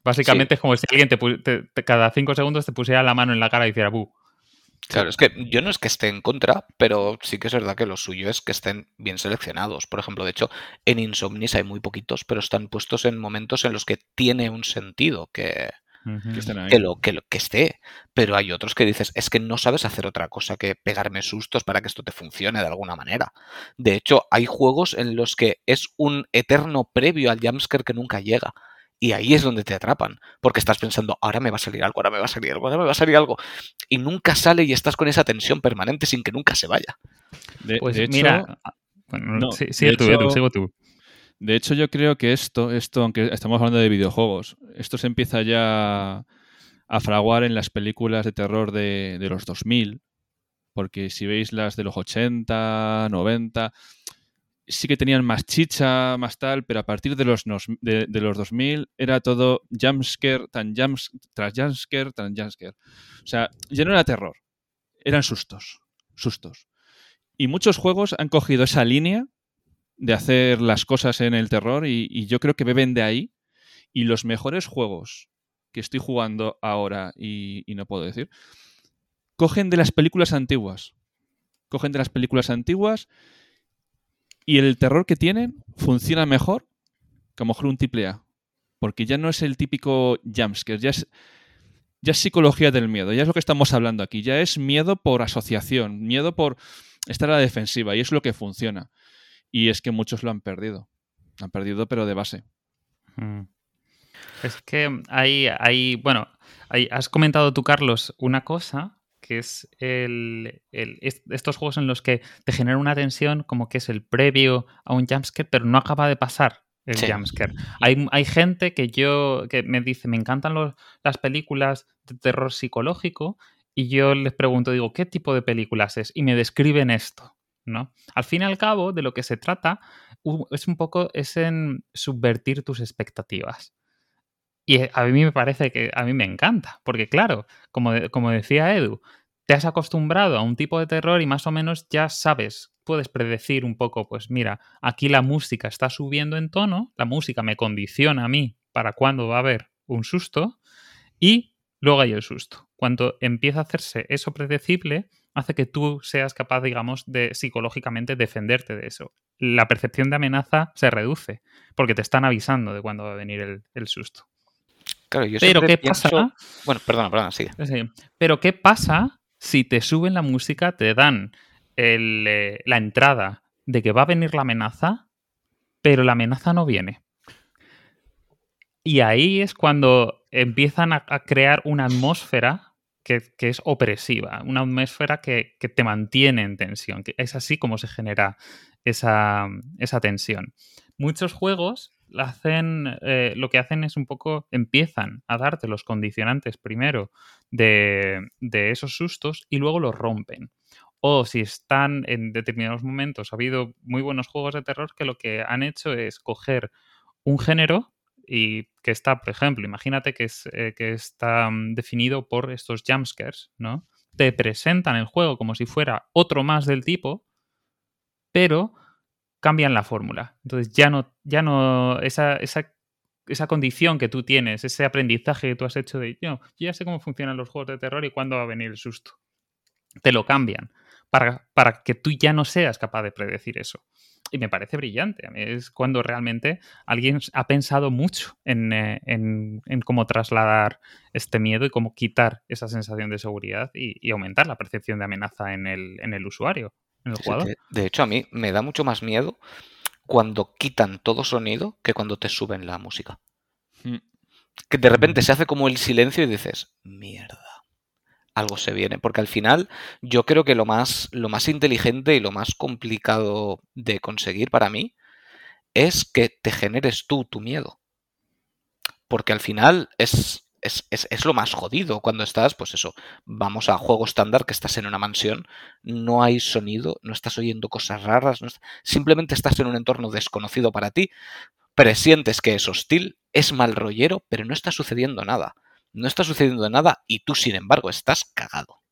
Básicamente sí. es como si alguien te, te, te, cada cinco segundos te pusiera la mano en la cara y hiciera ¡bu! Claro, es que yo no es que esté en contra, pero sí que es verdad que lo suyo es que estén bien seleccionados. Por ejemplo, de hecho, en Insomnis hay muy poquitos, pero están puestos en momentos en los que tiene un sentido que, uh -huh. que, lo, que, lo, que esté. Pero hay otros que dices, es que no sabes hacer otra cosa que pegarme sustos para que esto te funcione de alguna manera. De hecho, hay juegos en los que es un eterno previo al jumpscare que nunca llega. Y ahí es donde te atrapan, porque estás pensando, ahora me va a salir algo, ahora me va a salir algo, ahora me va a salir algo. Y nunca sale y estás con esa tensión permanente sin que nunca se vaya. De, pues de hecho, mira, bueno, no, sí, tú, hecho, sigo tú. De hecho, yo creo que esto, esto, aunque estamos hablando de videojuegos, esto se empieza ya a fraguar en las películas de terror de, los 2000, porque si veis las de los 80, 90, sí que tenían más chicha, más tal, pero a partir de los, de los 2000 era todo jumpscare, tan jumps, tras jumpscare, tan jumpscare. O sea, ya no era terror, eran sustos, sustos. Y muchos juegos han cogido esa línea de hacer las cosas en el terror y, yo creo que beben de ahí. Y los mejores juegos que estoy jugando ahora, y, y no puedo decir, cogen de las películas antiguas. Cogen de las películas antiguas y el terror que tienen funciona mejor que a lo mejor un triple A. Porque ya no es el típico jumpscare, ya es, ya es psicología del miedo, ya es lo que estamos hablando aquí, ya es miedo por asociación, miedo por estar a la defensiva, y es lo que funciona. Y es que muchos lo han perdido. Lo han perdido, pero de base. Mm. Es que hay, hay bueno, hay, has comentado tú, Carlos, una cosa que es el, el, estos juegos en los que te genera una tensión como que es el previo a un jumpscare, pero no acaba de pasar el sí. jumpscare. Hay, hay gente que yo que me dice, me encantan los, las películas de terror psicológico y yo les pregunto, digo, ¿qué tipo de películas es? Y me describen esto, ¿no? Al fin y al cabo, de lo que se trata es un poco es en subvertir tus expectativas. Y a mí me parece que a mí me encanta, porque claro, como, como decía Edu, te has acostumbrado a un tipo de terror y más o menos ya sabes, puedes predecir un poco, pues mira, aquí la música está subiendo en tono, la música me condiciona a mí para cuándo va a haber un susto y luego hay el susto. Cuando empieza a hacerse eso predecible, hace que tú seas capaz, digamos, de psicológicamente defenderte de eso. La percepción de amenaza se reduce porque te están avisando de cuándo va a venir el, el susto. Claro, yo Pero ¿qué pienso... pasa? Bueno, perdona, perdona, sigue. Sí. Pero ¿qué pasa si te suben la música, te dan el, eh, la entrada de que va a venir la amenaza, pero la amenaza no viene? Y ahí es cuando empiezan a, a crear una atmósfera que, es opresiva, una atmósfera que, te mantiene en tensión. Que es así como se genera esa, tensión. Muchos juegos eh, lo que hacen es un poco, empiezan a darte los condicionantes primero de, de, esos sustos y luego los rompen. O si están en determinados momentos, ha habido muy buenos juegos de terror que lo que han hecho es coger un género y que está, por ejemplo, imagínate que, es, eh, que está um, definido por estos jumpscares, ¿no? Te presentan el juego como si fuera otro más del tipo, pero cambian la fórmula. Entonces ya no, ya no, esa, esa, esa, condición que tú tienes, ese aprendizaje que tú has hecho de, yo, yo ya sé cómo funcionan los juegos de terror y cuándo va a venir el susto. Te lo cambian para, para que tú ya no seas capaz de predecir eso. Y me parece brillante. A mí es cuando realmente alguien ha pensado mucho en, eh, en, en, cómo trasladar este miedo y cómo quitar esa sensación de seguridad y, y aumentar la percepción de amenaza en el, en el usuario. en el Sí, jugador. de, de hecho, a mí me da mucho más miedo cuando quitan todo sonido que cuando te suben la música. Mm. Que de repente se hace como el silencio y dices, mierda, algo se viene. Porque al final yo creo que lo más, lo más inteligente y lo más complicado de conseguir para mí es que te generes tú tu miedo. Porque al final es, es, es- es lo más jodido cuando estás, pues eso, vamos a juego estándar que estás en una mansión, no hay sonido, no estás oyendo cosas raras, simplemente estás en un entorno desconocido para ti, presientes que es hostil, es mal rollero, pero no está sucediendo nada. No está sucediendo nada y tú, sin embargo, estás cagado.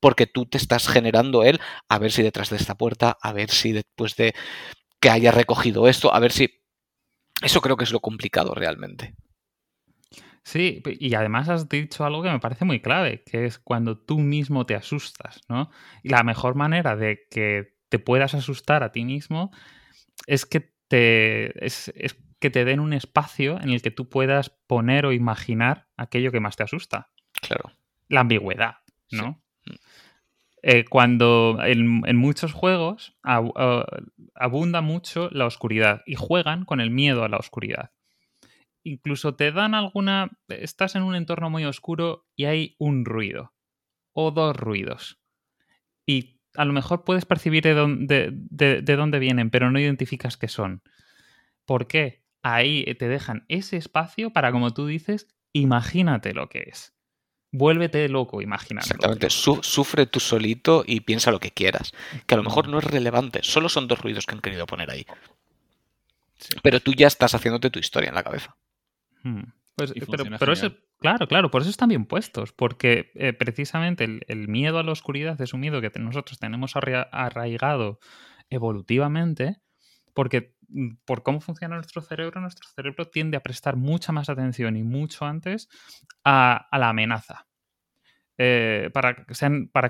Porque tú te estás generando él a ver si detrás de esta puerta, a ver si después de que haya recogido esto, a ver si... Eso creo que es lo complicado realmente. Sí, y además has dicho algo que me parece muy clave, que es cuando tú mismo te asustas, ¿no? Y la mejor manera de que te puedas asustar a ti mismo es que te, es que te den un espacio en el que tú puedas poner o imaginar aquello que más te asusta. Claro. La ambigüedad, ¿no? Sí. Eh, cuando en, en muchos juegos eh, abunda mucho la oscuridad y juegan con el miedo a la oscuridad incluso te dan alguna... Estás en un entorno muy oscuro y hay un ruido o dos ruidos. Y a lo mejor puedes percibir de dónde, de, de dónde vienen, pero no identificas qué son. ¿Por qué? Ahí te dejan ese espacio para, como tú dices, imagínate lo que es. Vuélvete loco imaginando. Exactamente. Su- sufre tú solito y piensa lo que quieras. Que a lo mejor no es relevante. Solo son dos ruidos que han querido poner ahí. Sí. Pero tú ya estás haciéndote tu historia en la cabeza. Hmm. Pues, pero, eso, claro, claro, por eso están bien puestos, porque eh, precisamente el, el miedo a la oscuridad es un miedo que nosotros tenemos arra- arraigado evolutivamente, porque mm, por cómo funciona nuestro cerebro, nuestro cerebro tiende a prestar mucha más atención y mucho antes a, la amenaza. Eh, para,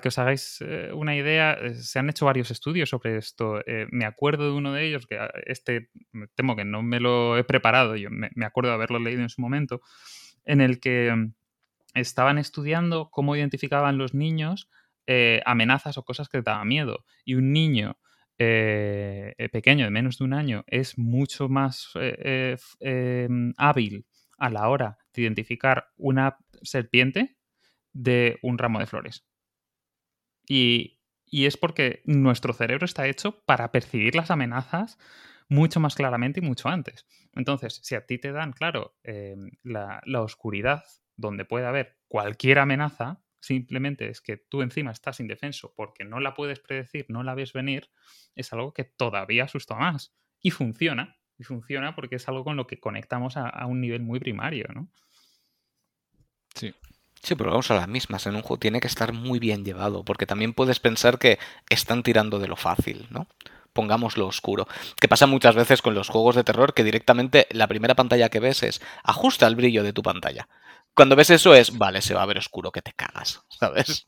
que os hagáis eh, una idea, eh, se han hecho varios estudios sobre esto. Me acuerdo de uno de ellos, que ah, este temo que no me lo he preparado, yo me, me acuerdo de haberlo leído en su momento, en el que mm, estaban estudiando cómo identificaban los niños amenazas o cosas que daban miedo. Y un niño eh, eh, pequeño, de menos de un año, es mucho más eh, eh, hábil a la hora de identificar una serpiente de un ramo de flores. Y, y es porque nuestro cerebro está hecho para percibir las amenazas mucho más claramente y mucho antes. Entonces, si a ti te dan, claro, la, la oscuridad donde puede haber cualquier amenaza, simplemente es que tú encima estás indefenso porque no la puedes predecir, no la ves venir, es algo que todavía asusta más. Y funciona. Y funciona porque es algo con lo que conectamos a, a un nivel muy primario, ¿no? Sí. Sí, pero vamos a las mismas. En un juego tiene que estar muy bien llevado, porque también puedes pensar que están tirando de lo fácil, ¿no? Pongamos lo oscuro. Que pasa muchas veces con los juegos de terror que directamente la primera pantalla que ves es ajusta el brillo de tu pantalla. Cuando ves eso es, vale, se va a ver oscuro que te cagas, ¿sabes?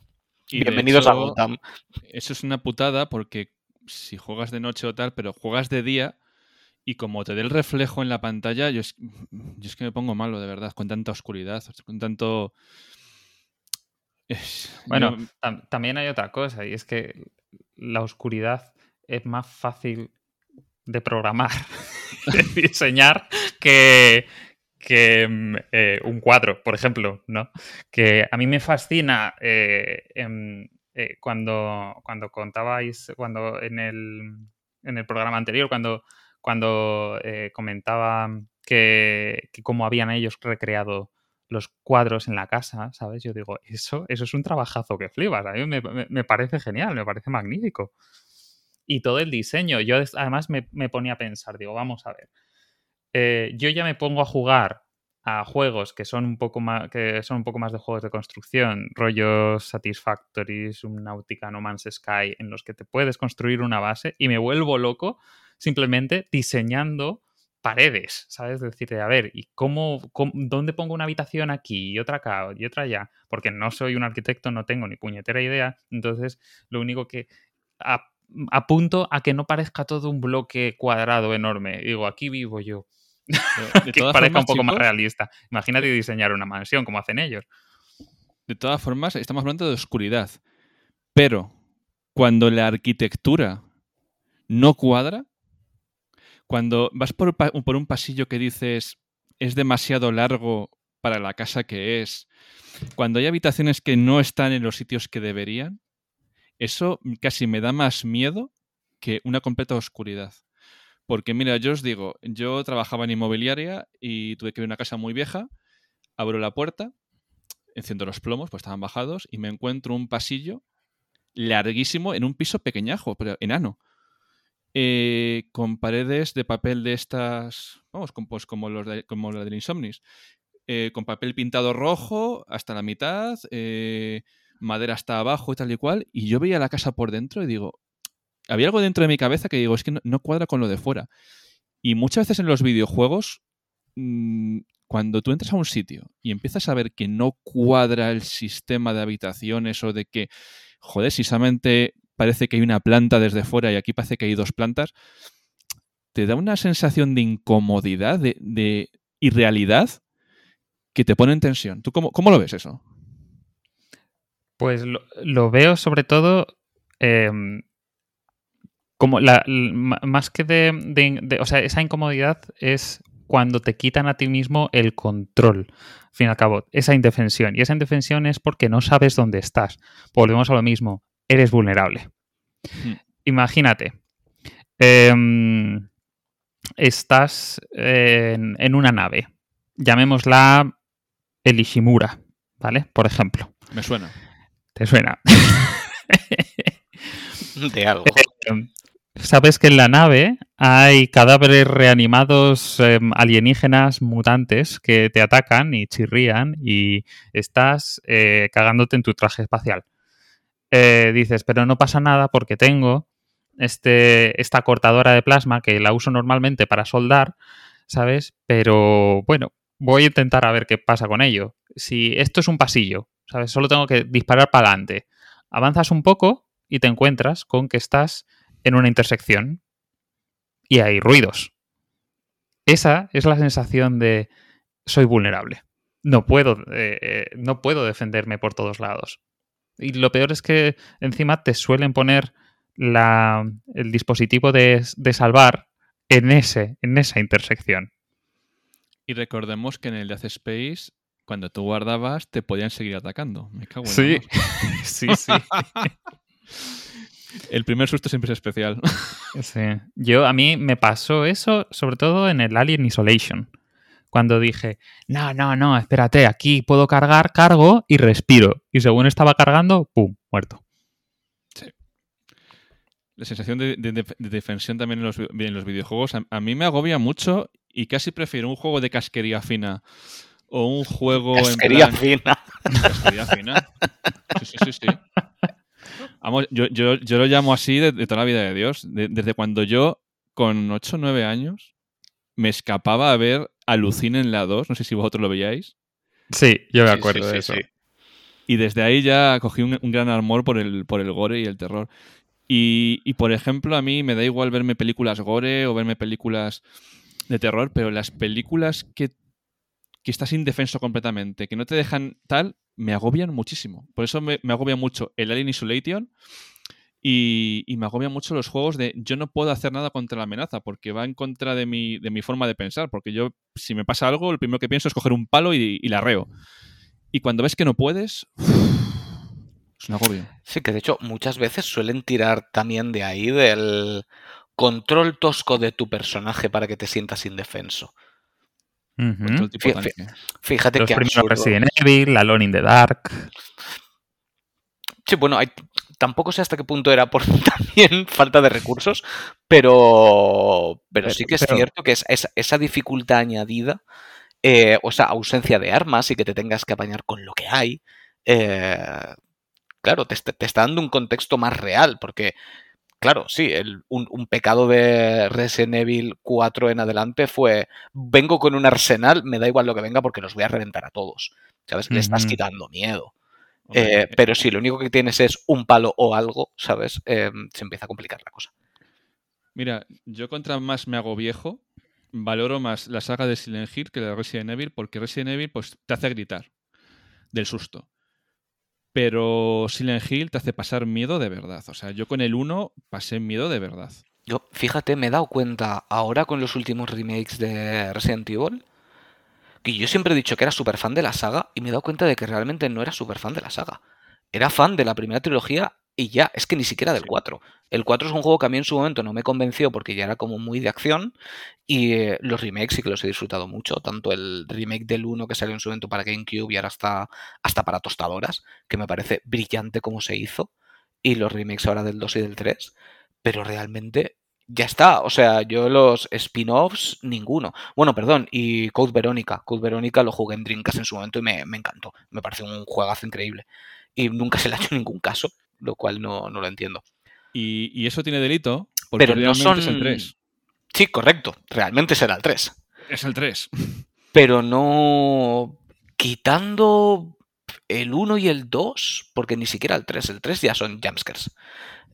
Y Bienvenidos a Gotham. Eso es una putada porque si juegas de noche o tal, pero juegas de día y como te dé el reflejo en la pantalla, yo es, yo es que me pongo malo, de verdad, con tanta oscuridad, con tanto... Es- Bueno, yo- tam- también hay otra cosa, y es que la oscuridad es más fácil de programar, de diseñar, que, que mm, eh, un cuadro, por ejemplo, ¿no? Que a mí me fascina eh, em, eh, cuando, cuando contabais, cuando en el, en el programa anterior, cuando, cuando comentaba que, que cómo habían ellos recreado los cuadros en la casa, ¿sabes? Yo digo, eso, eso es un trabajazo que flipas. A mí me, me- parece genial, me parece magnífico. Y todo el diseño. Yo además me, me ponía a pensar, digo, vamos a ver. Eh, yo ya me pongo a jugar a juegos que son un poco más que son un poco más de juegos de construcción, rollos Satisfactory, Subnautica, No Man's Sky, en los que te puedes construir una base y me vuelvo loco simplemente diseñando paredes, ¿sabes? Decirte, a ver, ¿y cómo, cómo- dónde pongo una habitación aquí y otra acá y otra allá? Porque no soy un arquitecto, no tengo ni puñetera idea, entonces lo único que ap- apunto a que no parezca todo un bloque cuadrado enorme. Digo, aquí vivo yo. de que parezca formas, un poco más realista. Imagínate diseñar una mansión como hacen ellos. De todas formas, estamos hablando de oscuridad. Pero cuando la arquitectura no cuadra, cuando vas por un pasillo que dices es demasiado largo para la casa que es, cuando hay habitaciones que no están en los sitios que deberían, eso casi me da más miedo que una completa oscuridad. Porque mira, yo os digo, yo trabajaba en inmobiliaria y tuve que ver una casa muy vieja, abro la puerta, enciendo los plomos, pues estaban bajados, y me encuentro un pasillo larguísimo en un piso pequeñajo, pero enano. eh, con paredes de papel de estas, vamos, con- pues como, los de, como la del Insomnis, eh, con papel pintado rojo hasta la mitad, eh, madera hasta abajo y tal y cual, y yo veía la casa por dentro y digo, había algo dentro de mi cabeza que digo, es que no, cuadra con lo de fuera. Y muchas veces en los videojuegos, mm, cuando tú entras a un sitio y empiezas a ver que no cuadra el sistema de habitaciones o de que, joder, si solamente parece que hay una planta desde fuera y aquí parece que hay dos plantas, te da una sensación de incomodidad, de, irrealidad que te pone en tensión. ¿Tú cómo, cómo lo ves eso? Pues lo, lo veo sobre todo em, como la, más que de, de- de- O sea, esa incomodidad es cuando te quitan a ti mismo el control. Al fin y al cabo, esa indefensión. Y esa indefensión es porque no sabes dónde estás. Volvemos a lo mismo. Eres vulnerable. Hmm. Imagínate. em, estás en, en una nave. Llamémosla el Ishimura, ¿vale? Por ejemplo. Me suena. ¿Te suena? De algo. Eh, Sabes que en la nave hay cadáveres reanimados em, alienígenas mutantes que te atacan y chirrían y estás eh, cagándote en tu traje espacial. Eh, dices, pero no pasa nada porque tengo este, esta cortadora de plasma que la uso normalmente para soldar, ¿sabes? Pero bueno, voy a intentar a ver qué pasa con ello. Si esto es un pasillo, ¿sabes? Solo tengo que disparar para adelante. Avanzas un poco y te encuentras con que estás en una intersección y hay ruidos. Esa es la sensación de soy vulnerable. No puedo, eh, eh, no puedo defenderme por todos lados. Y lo peor es que encima te suelen poner la- el dispositivo de, de salvar en, ese, en esa intersección. Y recordemos que en el Death Space, cuando tú guardabas, te podían seguir atacando. Me cago en Sí, mar. sí, sí. El primer susto siempre es especial. Sí. Yo, a mí me pasó eso, sobre todo en el Alien Isolation. Cuando dije, no, no, no, espérate, aquí puedo cargar, cargo y respiro. Y según estaba cargando, ¡pum! Muerto. La sensación de, de- de- de defensión también en los, vi- en los videojuegos a, a mí me agobia mucho y casi prefiero un juego de casquería fina o un juego Casquería en plan... fina. Casquería fina. Sí, sí, sí, sí. Vamos, yo, yo, yo lo llamo así de, de toda la vida de Dios. De- desde cuando yo, con 8 o 9 años, me escapaba a ver Alucine en la 2, no sé si vosotros lo veíais, Sí, yo me Sí, acuerdo sí, de sí, eso. sí. y desde ahí ya cogí un, un gran amor por el, por el gore y el terror. Y, y, por ejemplo, a mí me da igual verme películas gore o verme películas de terror, pero las películas que, que estás indefenso completamente, que no te dejan tal, me agobian muchísimo. Por eso me, agobia mucho el Alien Isolation y, me agobian mucho los juegos de yo no puedo hacer nada contra la amenaza porque va en contra de mi, de mi forma de pensar. Porque yo, si me pasa algo, lo primero que pienso es coger un palo y, y la reo. Y cuando ves que no puedes, es un agobio. Sí, que de hecho muchas veces suelen tirar también de ahí del control tosco de tu personaje para que te sientas indefenso. Ujú. Control tipo Fí- tanque. Fíjate Los que primeros absurdo. Resident Evil, Alone in the Dark. Sí, bueno, hay- tampoco sé hasta qué punto era por también falta de recursos, pero, pero sí que es Pero- cierto que es, es- esa dificultad añadida, eh, o esa ausencia de armas y que te tengas que apañar con lo que hay, eh, claro, te, te está dando un contexto más real, porque, claro, sí, el- un, un pecado de Resident Evil 4 en adelante fue, vengo con un arsenal, me da igual lo que venga porque los voy a reventar a todos, ¿sabes? Le estás quitando miedo. Eh, pero si lo único que tienes es un palo o algo, ¿sabes? Eh, se empieza a complicar la cosa. Mira, yo contra más me hago viejo, valoro más la saga de Silent Hill que la de Resident Evil, porque Resident Evil pues, te hace gritar del susto. Pero Silent Hill te hace pasar miedo de verdad. O sea, yo con el 1 pasé miedo de verdad. Yo, fíjate, me he dado cuenta ahora con los últimos remakes de Resident Evil que yo siempre he dicho que era súper fan de la saga y me he dado cuenta de que realmente no era súper fan de la saga. Era fan de la primera trilogía y ya, es que ni siquiera del 4. El 4 es un juego que a mí en su momento no me convenció porque ya era como muy de acción y eh, los remakes sí que los he disfrutado mucho, tanto el remake del 1 que salió en su momento para GameCube y ahora está hasta para tostadoras, que me parece brillante como se hizo, y los remakes ahora del 2 y del 3, pero realmente ya está, o sea, yo los spin-offs, ninguno. Bueno, perdón, y Code Verónica. Code Verónica lo jugué en Dreamcast en su momento y me, me encantó. Me parece un juegazo increíble. Y nunca se le ha hecho ningún caso, lo cual no, no lo entiendo. Y, y eso tiene delito porque Pero no realmente son... es el 3. Sí, correcto, realmente será el 3. Es el 3. Pero no quitando el 1 y el 2, porque ni siquiera el 3, el 3 ya son jumpscares.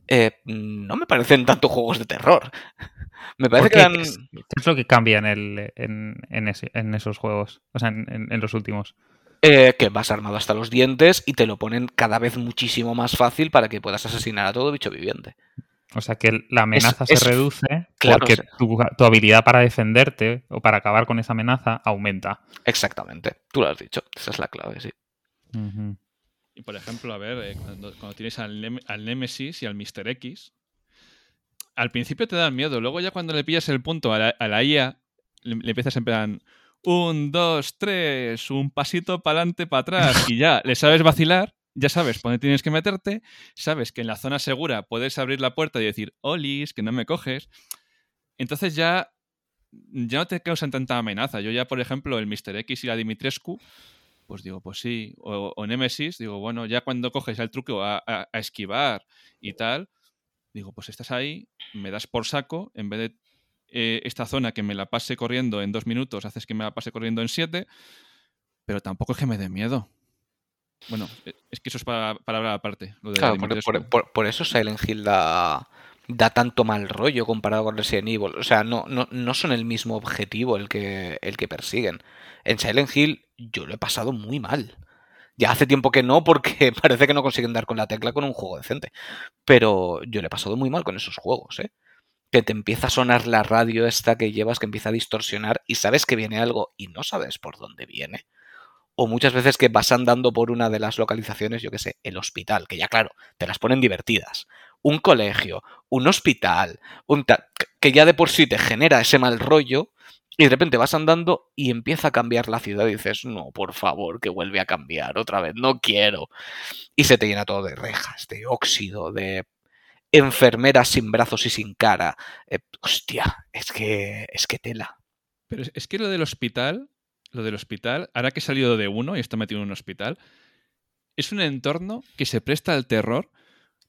Eh, no me parecen tanto juegos de terror. Me parece ¿Por que eran... ¿Qué es, qué es lo que cambia en, el, en, en ese- en esos juegos? O sea, en, en- en los últimos. Eh, que vas armado hasta los dientes y te lo ponen cada vez muchísimo más fácil para que puedas asesinar a todo bicho viviente. O sea, que la amenaza es- se reduce claro, porque o sea- tu, tu habilidad para defenderte o para acabar con esa amenaza aumenta. Exactamente, tú lo has dicho, esa es la clave, sí. Y por ejemplo, a ver, eh, cuando, cuando tienes al, al Nemesis y al Mr. X, al principio te dan miedo, luego ya cuando le pillas el punto a la, a la IA, le, le empiezas en plan, un, dos, tres, un pasito para adelante, para atrás, y ya le sabes vacilar, ya sabes dónde tienes que meterte, sabes que en la zona segura puedes abrir la puerta y decir, olis, que no me coges. Entonces ya, ya no te causan tanta amenaza. Yo ya, por ejemplo, el Mr. X y la Dimitrescu, pues digo, pues sí. O, Nemesis, digo, bueno, ya cuando coges el truco a, a- a esquivar y tal, digo, pues estás ahí, me das por saco, en vez de eh, esta zona que me la pase corriendo en dos minutos, haces que me la pase corriendo en siete, pero tampoco es que me dé miedo. Bueno, eh, es que eso es para, para hablar aparte. Lo de Claro, por, Dimitrescu. por- por- por eso Silent Hill da, da tanto mal rollo comparado con Resident Evil. O sea, no, no, no son el mismo objetivo el que, el que persiguen. En Silent Hill yo lo he pasado muy mal. Ya hace tiempo que no, porque parece que no consiguen dar con la tecla con un juego decente. Pero yo le he pasado muy mal con esos juegos, ¿eh? Que te empieza a sonar la radio esta que llevas, que empieza a distorsionar y sabes que viene algo y no sabes por dónde viene. O muchas veces que vas andando por una de las localizaciones, yo qué sé, el hospital, que ya claro, te las ponen divertidas. Un colegio, un hospital, un que ya de por sí te genera ese mal rollo y de repente vas andando y empieza a cambiar la ciudad y dices, no, por favor, que vuelve a cambiar otra vez, no quiero. Y se te llena todo de rejas, de óxido, de enfermeras sin brazos y sin cara. Eh, hostia, es que, es que tela. Pero es, que lo del hospital, lo del hospital, ahora que he salido de uno y está metido en un hospital, es un entorno que se presta al terror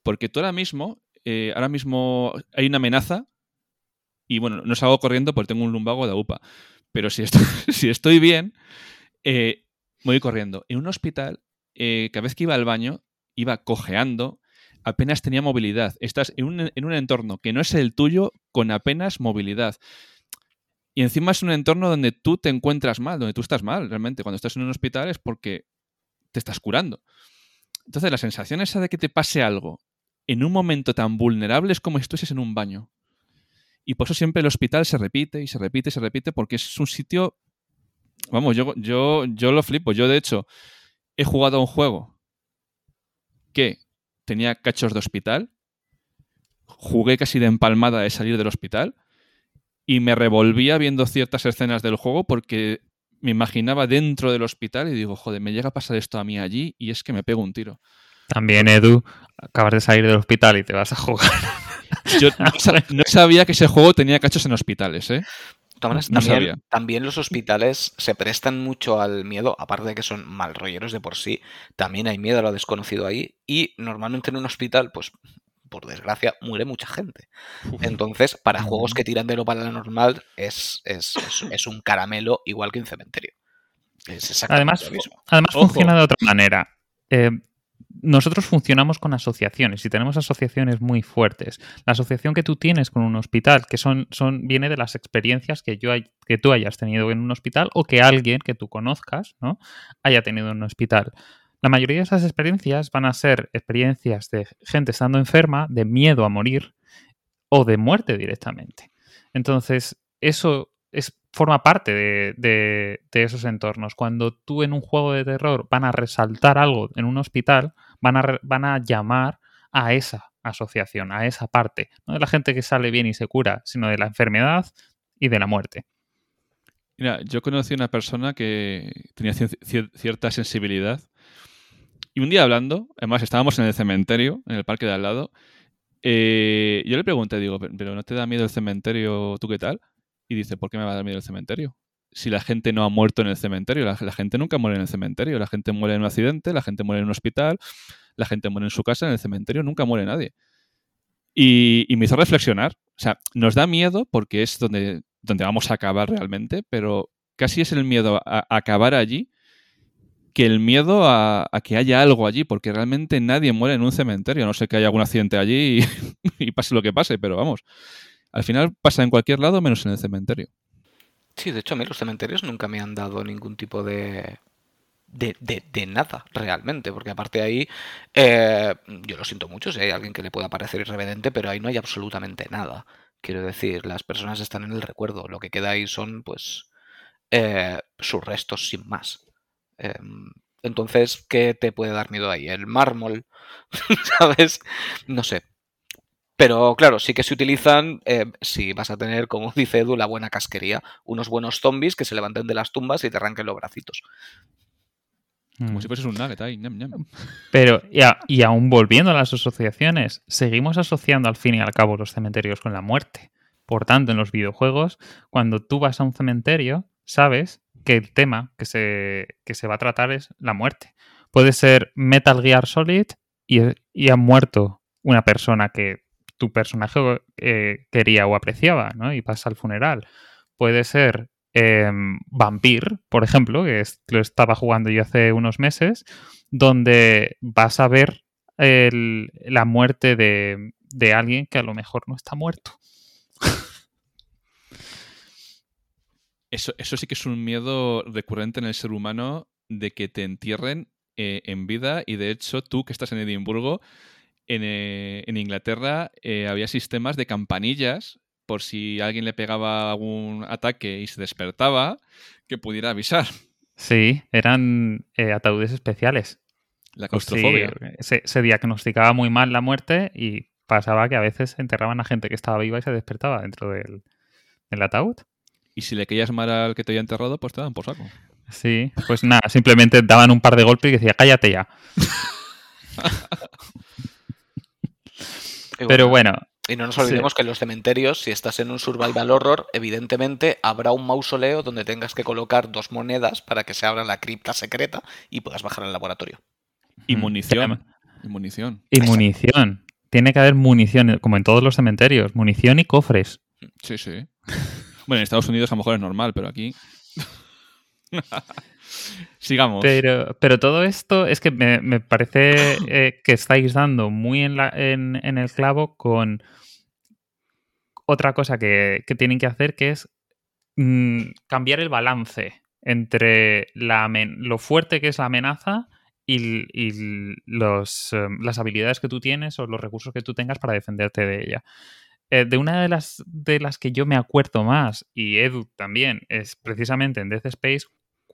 porque tú ahora mismo, eh, ahora mismo hay una amenaza y bueno, no salgo corriendo porque tengo un lumbago de UPA, pero si estoy, bien, eh, voy corriendo. En un hospital, cada vez que iba al baño, iba cojeando, apenas tenía movilidad. Estás en un, en un entorno que no es el tuyo con apenas movilidad. Y encima es un entorno donde tú te encuentras mal, donde tú estás mal, realmente. Cuando estás en un hospital es porque te estás curando. Entonces, la sensación esa de que te pase algo en un momento tan vulnerable es como si estuvieses en un baño. Y por eso siempre el hospital se repite y se repite y se repite porque es un sitio... Vamos, yo, yo, yo lo flipo. Yo, de hecho, he jugado a un juego que tenía cachos de hospital. Jugué casi de empalmada de salir del hospital y me revolvía viendo ciertas escenas del juego porque me imaginaba dentro del hospital y digo, joder, me llega a pasar esto a mí allí y es que me pego un tiro. También, Edu, acabas de salir del hospital y te vas a jugar. Yo no, sa- no sabía que ese juego tenía cachos en hospitales, ¿eh? Todas No también, los hospitales se prestan mucho al miedo, aparte de que son mal rolleros de por sí, también hay miedo a lo desconocido ahí y normalmente en un hospital, pues por desgracia, muere mucha gente. Entonces, para juegos que tiran de lo paranormal es, es, es, es un caramelo igual que un cementerio. Es exactamente Además, lo mismo. además Ojo. funciona de otra manera. Eh, nosotros funcionamos con asociaciones y tenemos asociaciones muy fuertes. La asociación que tú tienes con un hospital, que son, son viene de las experiencias que, yo que tú hayas tenido en un hospital o que alguien que tú conozcas ¿no? haya tenido en un hospital. La mayoría de esas experiencias van a ser experiencias de gente estando enferma, de miedo a morir o de muerte directamente. Entonces, eso es, forma parte de- de esos entornos. Cuando tú en un juego de terror van a resaltar algo en un hospital, van a, van a llamar a esa asociación, a esa parte. No de la gente que sale bien y se cura, sino de la enfermedad y de la muerte. Mira, yo conocí a una persona que tenía cier- cier- cierta sensibilidad. Y un día hablando, además estábamos en el cementerio, en el parque de al lado, eh, yo le pregunté, digo, "Pero- ¿pero no te da miedo el cementerio? ¿Tú qué tal? Y dice, ¿por qué me va a dar miedo el cementerio? Si la gente no ha muerto en el cementerio, la, gente nunca muere en el cementerio, la gente muere en un accidente, la gente muere en un hospital, la gente muere en su casa, en el cementerio nunca muere nadie. Y, me hizo reflexionar. O sea, nos da miedo porque es donde, donde vamos a acabar realmente, pero casi es el miedo a, acabar allí que el miedo a, que haya algo allí, porque realmente nadie muere en un cementerio, no sé que haya algún accidente allí y pase lo que pase, pero vamos, al final pasa en cualquier lado menos en el cementerio. Sí, de hecho, a mí los cementerios nunca me han dado ningún tipo de. De, de- nada, realmente, porque aparte ahí, eh, yo lo siento mucho si hay alguien que le pueda parecer irreverente, pero ahí no hay absolutamente nada. Quiero decir, las personas están en el recuerdo, lo que queda ahí son, pues, eh, sus restos sin más. Em, entonces, ¿qué te puede dar miedo ahí? El mármol, ¿sabes? No sé. Pero claro, sí que se utilizan eh, si vas a tener, como dice Edu, la buena casquería. Unos buenos zombies que se levanten de las tumbas y te arranquen los bracitos. Como Mm. si fueses un nugget ahí, ñam, ñam. Pero, y, a- y aún volviendo a las asociaciones, seguimos asociando al fin y al cabo los cementerios con la muerte. Por tanto, en los videojuegos, cuando tú vas a un cementerio, sabes que el tema que se, que se va a tratar es la muerte. Puede ser Metal Gear Solid y, y ha muerto una persona que tu personaje eh, quería o apreciaba, ¿no? Y pasa al funeral. Puede ser eh, Vampir, por ejemplo, que lo estaba jugando yo hace unos meses, donde vas a ver la muerte de, de alguien que a lo mejor no está muerto. Eso, eso sí que es un miedo recurrente en el ser humano de que te entierren eh, en vida y de hecho tú que estás en Edimburgo, en, eh, en Inglaterra eh, había sistemas de campanillas por si alguien le pegaba algún ataque y se despertaba, que pudiera avisar. Sí, eran eh, ataúdes especiales. La si claustrofobia. se, se diagnosticaba muy mal la muerte y pasaba que a veces enterraban a gente que estaba viva y se despertaba dentro del, del ataúd. Y si le caías mal al que te había enterrado, pues te dan por saco. Sí, pues nada, simplemente daban un par de golpes y decía, cállate ya. Y Pero bueno, Y no nos sí. olvidemos que en los cementerios, si estás en un survival horror, evidentemente habrá un mausoleo donde tengas que colocar dos monedas para que se abra la cripta secreta y puedas bajar al laboratorio. Y Mm, munición. Y munición. y munición. Tiene que haber munición, como en todos los cementerios, munición y cofres. Sí, sí. Bueno, en Estados Unidos a lo mejor es normal, pero aquí. Sigamos. Pero, pero todo esto es que me, me parece eh, que estáis dando muy en, la- en- en el clavo con otra cosa que, que tienen que hacer, que es mm, cambiar el balance entre la lo fuerte que es la amenaza y, y los, eh, las habilidades que tú tienes o los recursos que tú tengas para defenderte de ella. Eh, de una de las, de las que yo me acuerdo más, y Edu también, es precisamente en Death Space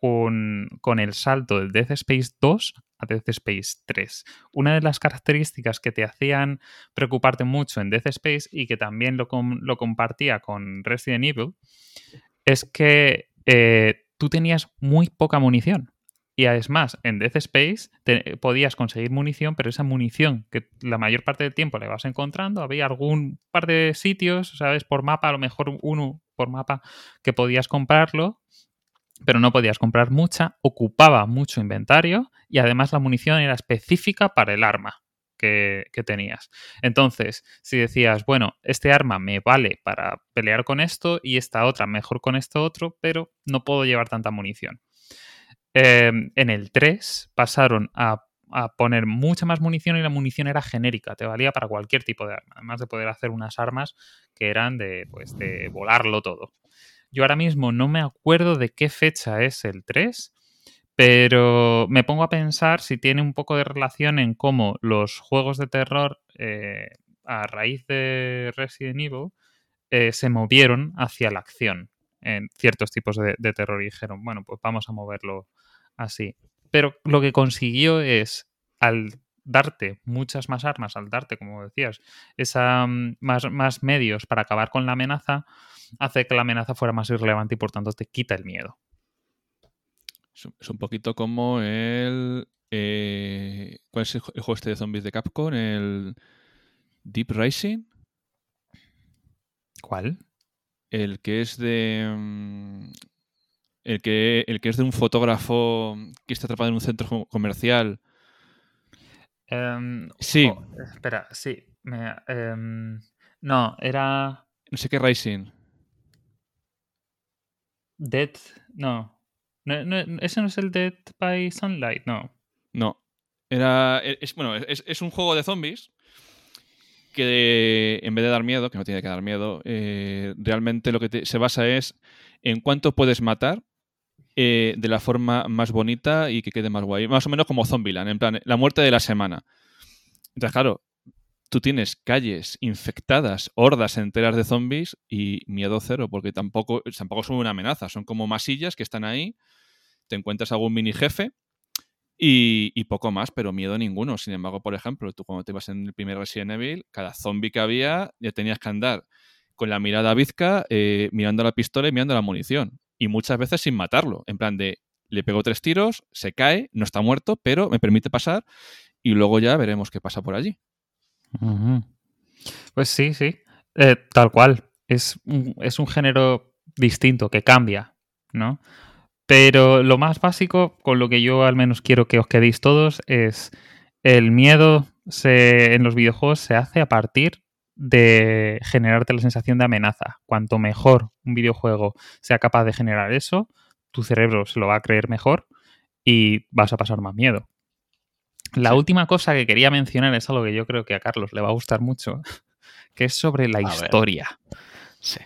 con, el salto del Death Space 2 a Death Space 3. Una de las características que te hacían preocuparte mucho en Death Space y que también lo, lo compartía con Resident Evil es que eh, tú tenías muy poca munición. Y es más, en Death Space te- podías conseguir munición, pero esa munición que la mayor parte del tiempo la vas encontrando, había algún par de sitios, ¿sabes? Por mapa, a lo mejor uno por mapa, que podías comprarlo, pero no podías comprar mucha, ocupaba mucho inventario y además la munición era específica para el arma que, que tenías. Entonces, si decías, bueno, este arma me vale para pelear con esto y esta otra mejor con esto otro, pero no puedo llevar tanta munición. Eh, en el 3 pasaron a, a poner mucha más munición y la munición era genérica, te valía para cualquier tipo de arma, además de poder hacer unas armas que eran de, pues, de volarlo todo. Yo ahora mismo no me acuerdo de qué fecha es el 3, Pero me pongo a pensar si tiene un poco de relación en cómo los juegos de terror, eh, a raíz de Resident Evil, eh, se movieron hacia la acción en ciertos tipos de, de terror y dijeron, bueno, pues vamos a moverlo así. Pero lo que consiguió es, al darte muchas más armas, al darte, como decías, esa, mm, más, más medios para acabar con la amenaza, hace que la amenaza fuera más irrelevante y por tanto te quita el miedo. Es un- poquito como el. eh, ¿Cuál es el ju- el juego este de zombies de Capcom? El Deep Rising. ¿Cuál? El que es de. mm, El que, el que es de un fotógrafo que está atrapado en un centro co- comercial. Em, Sí. jo, espera, sí. me- em, no, era No sé qué Rising. Dead. No. No, no, ¿Ese no es el Dead by Sunlight? No. No. Era. e, Es, bueno, es, es un juego de zombies que en vez de dar miedo, que no tiene que dar miedo, eh, realmente lo que te- se basa es en cuánto puedes matar eh, de la forma más bonita y que quede más guay. Más o menos como Zombieland, en plan, la muerte de la semana. Entonces, claro, tú tienes calles infectadas, hordas enteras de zombies y miedo cero, porque tampoco, tampoco son una amenaza, son como masillas que están ahí, te encuentras algún mini jefe y, poco más, pero miedo ninguno. Sin embargo, por ejemplo, tú cuando te ibas en el primer Resident Evil, cada zombie que había ya tenías que andar con la mirada bizca, eh, mirando la pistola y mirando la munición. Y muchas veces sin matarlo. En plan de, le pego tres tiros, se cae, no está muerto, pero me permite pasar y luego ya veremos qué pasa por allí. Pues sí, sí. Eh, tal cual. Es un, es un género distinto que cambia, ¿no? Pero lo más básico, con lo que yo al menos quiero que os quedéis todos, es el miedo se, en los videojuegos se hace a partir de generarte la sensación de amenaza. Cuanto mejor un videojuego sea capaz de generar eso, tu cerebro se lo va a creer mejor y vas a pasar más miedo. La Sí. última cosa que quería mencionar es algo que yo creo que a Carlos le va a gustar mucho, que es sobre la historia. Sí.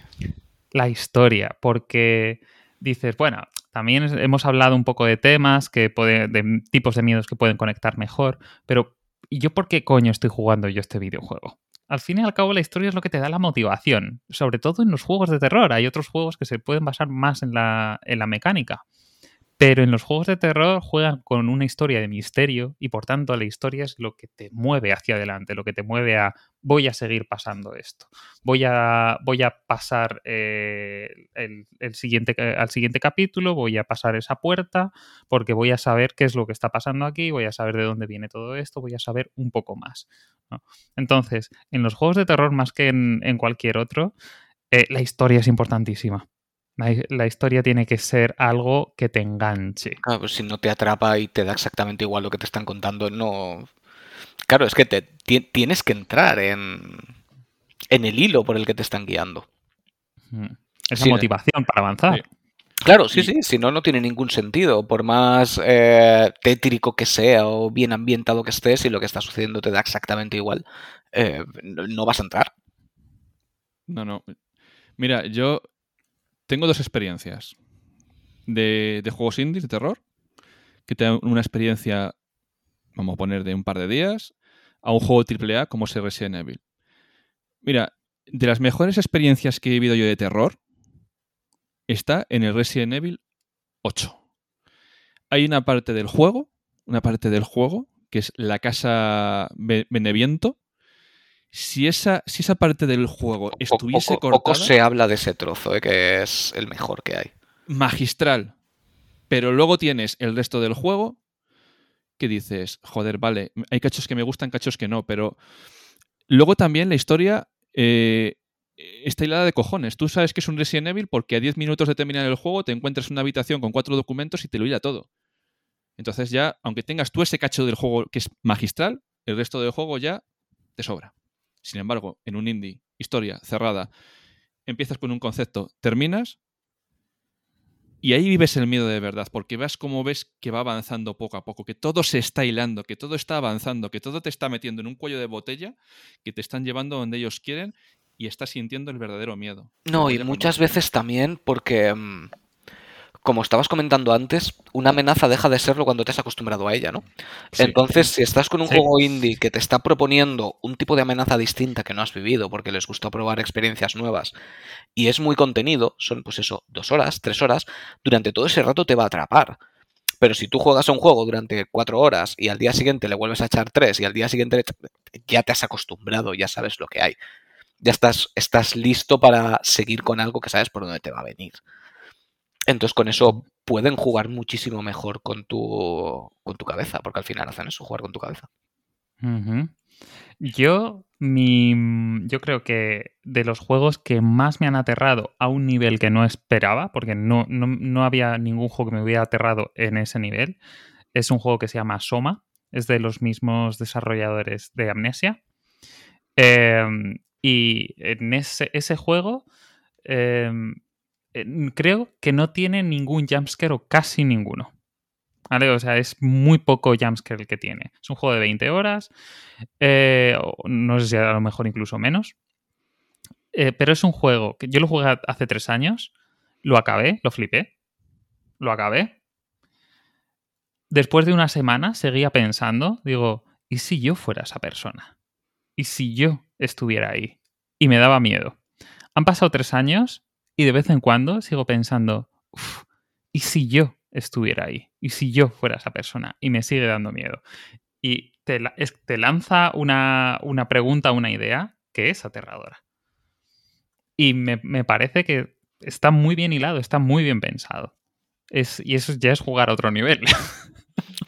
La historia, porque dices, bueno, también hemos hablado un poco de temas, que puede- de tipos de miedos que pueden conectar mejor, pero ¿y yo por qué coño estoy jugando yo este videojuego? Al fin y al cabo, la historia es lo que te da la motivación, sobre todo en los juegos de terror. Hay otros juegos que se pueden basar más en la, en la mecánica. Pero en los juegos de terror juegan con una historia de misterio y por tanto la historia es lo que te mueve hacia adelante, lo que te mueve a voy a seguir pasando esto, voy a, voy a pasar eh, el, el siguiente, ca- al siguiente capítulo, voy a pasar esa puerta porque voy a saber qué es lo que está pasando aquí, voy a saber de dónde viene todo esto, voy a saber un poco más. Entonces, en los juegos de terror más que en, en cualquier otro, eh, la historia es importantísima. La, la historia tiene que ser algo que te enganche. Claro, pues si no te atrapa y te da exactamente igual lo que te están contando, no. Claro, es que te, ti- tienes que entrar en, en el hilo por el que te están guiando. Esa Sí, motivación para avanzar. Sí. Claro, sí, sí, si no, no tiene ningún sentido. Por más eh, tétrico que sea o bien ambientado que estés, si lo que está sucediendo te da exactamente igual, eh, no, no vas a entrar. No, no. Mira, yo tengo dos experiencias de, juegos indies de terror, que te dan una experiencia, vamos a poner, de un par de días, a un juego AAA como es Resident Evil. Mira, de las mejores experiencias que he vivido yo de terror, está en el Resident Evil 8. Hay una parte del juego, una parte del juego, que es la casa Be- Beneviento. Si esa, si esa parte del juego estuviese poco, poco cortada, se habla de ese trozo, eh, que es el mejor que hay. magistral. Pero luego tienes el resto del juego que dices, joder, vale, hay cachos que me gustan, cachos que no, pero luego también la historia eh, está hilada de cojones. Tú sabes que es un Resident Evil porque a 10 minutos de terminar el juego te encuentras en una habitación con cuatro documentos y te lo hila todo. Entonces ya, aunque tengas tú ese cacho del juego que es magistral, el resto del juego ya te sobra. Sin embargo, en un indie, historia cerrada, empiezas con un concepto, terminas y ahí vives el miedo de verdad, porque ves cómo ves que va avanzando poco a poco, que todo se está hilando, que todo está avanzando, que todo te está metiendo en un cuello de botella, que te están llevando donde ellos quieren y estás sintiendo el verdadero miedo. No, y muchas veces también porque mm, como estabas comentando antes, una amenaza deja de serlo cuando te has acostumbrado a ella, ¿no? Sí. Entonces, si estás con un Sí. juego indie que te está proponiendo un tipo de amenaza distinta que no has vivido porque les gusta probar experiencias nuevas y es muy contenido, son pues eso, dos horas, tres horas, durante todo ese rato te va a atrapar. Pero si tú juegas a un juego durante cuatro horas y al día siguiente le vuelves a echar tres y al día siguiente ya te has acostumbrado, ya sabes lo que hay. Ya estás, estás listo para seguir con algo que sabes por dónde te va a venir. Entonces con eso pueden jugar muchísimo mejor con tu, con tu cabeza, porque al final hacen eso, jugar con tu cabeza. Yo, mi, yo creo que de los juegos que más me han aterrado a un nivel que no esperaba, porque no, no, no había ningún juego que me hubiera aterrado en ese nivel, es un juego que se llama Soma, es de los mismos desarrolladores de Amnesia. Em, y en ese, ese juego em, eh, creo que no tiene ningún jumpscare o casi ninguno. ¿Vale? O sea, es muy poco jumpscare el que tiene. Es un juego de 20 horas, eh, no sé si a lo mejor incluso menos. Eh, pero es un juego que yo lo jugué hace tres años, lo acabé, lo flipé, lo acabé. Después de una semana seguía pensando, digo, ¿y si yo fuera esa persona? ¿Y si yo estuviera ahí? Y me daba miedo. Han pasado tres años y de vez en cuando sigo pensando, "Uf, ¿y si yo estuviera ahí? ¿Y si yo fuera esa persona? Y me sigue dando miedo. Y te, es- te lanza una, una pregunta, una idea que es aterradora. Y me, me parece que está muy bien hilado, está muy bien pensado. Es, y eso ya es jugar a otro nivel.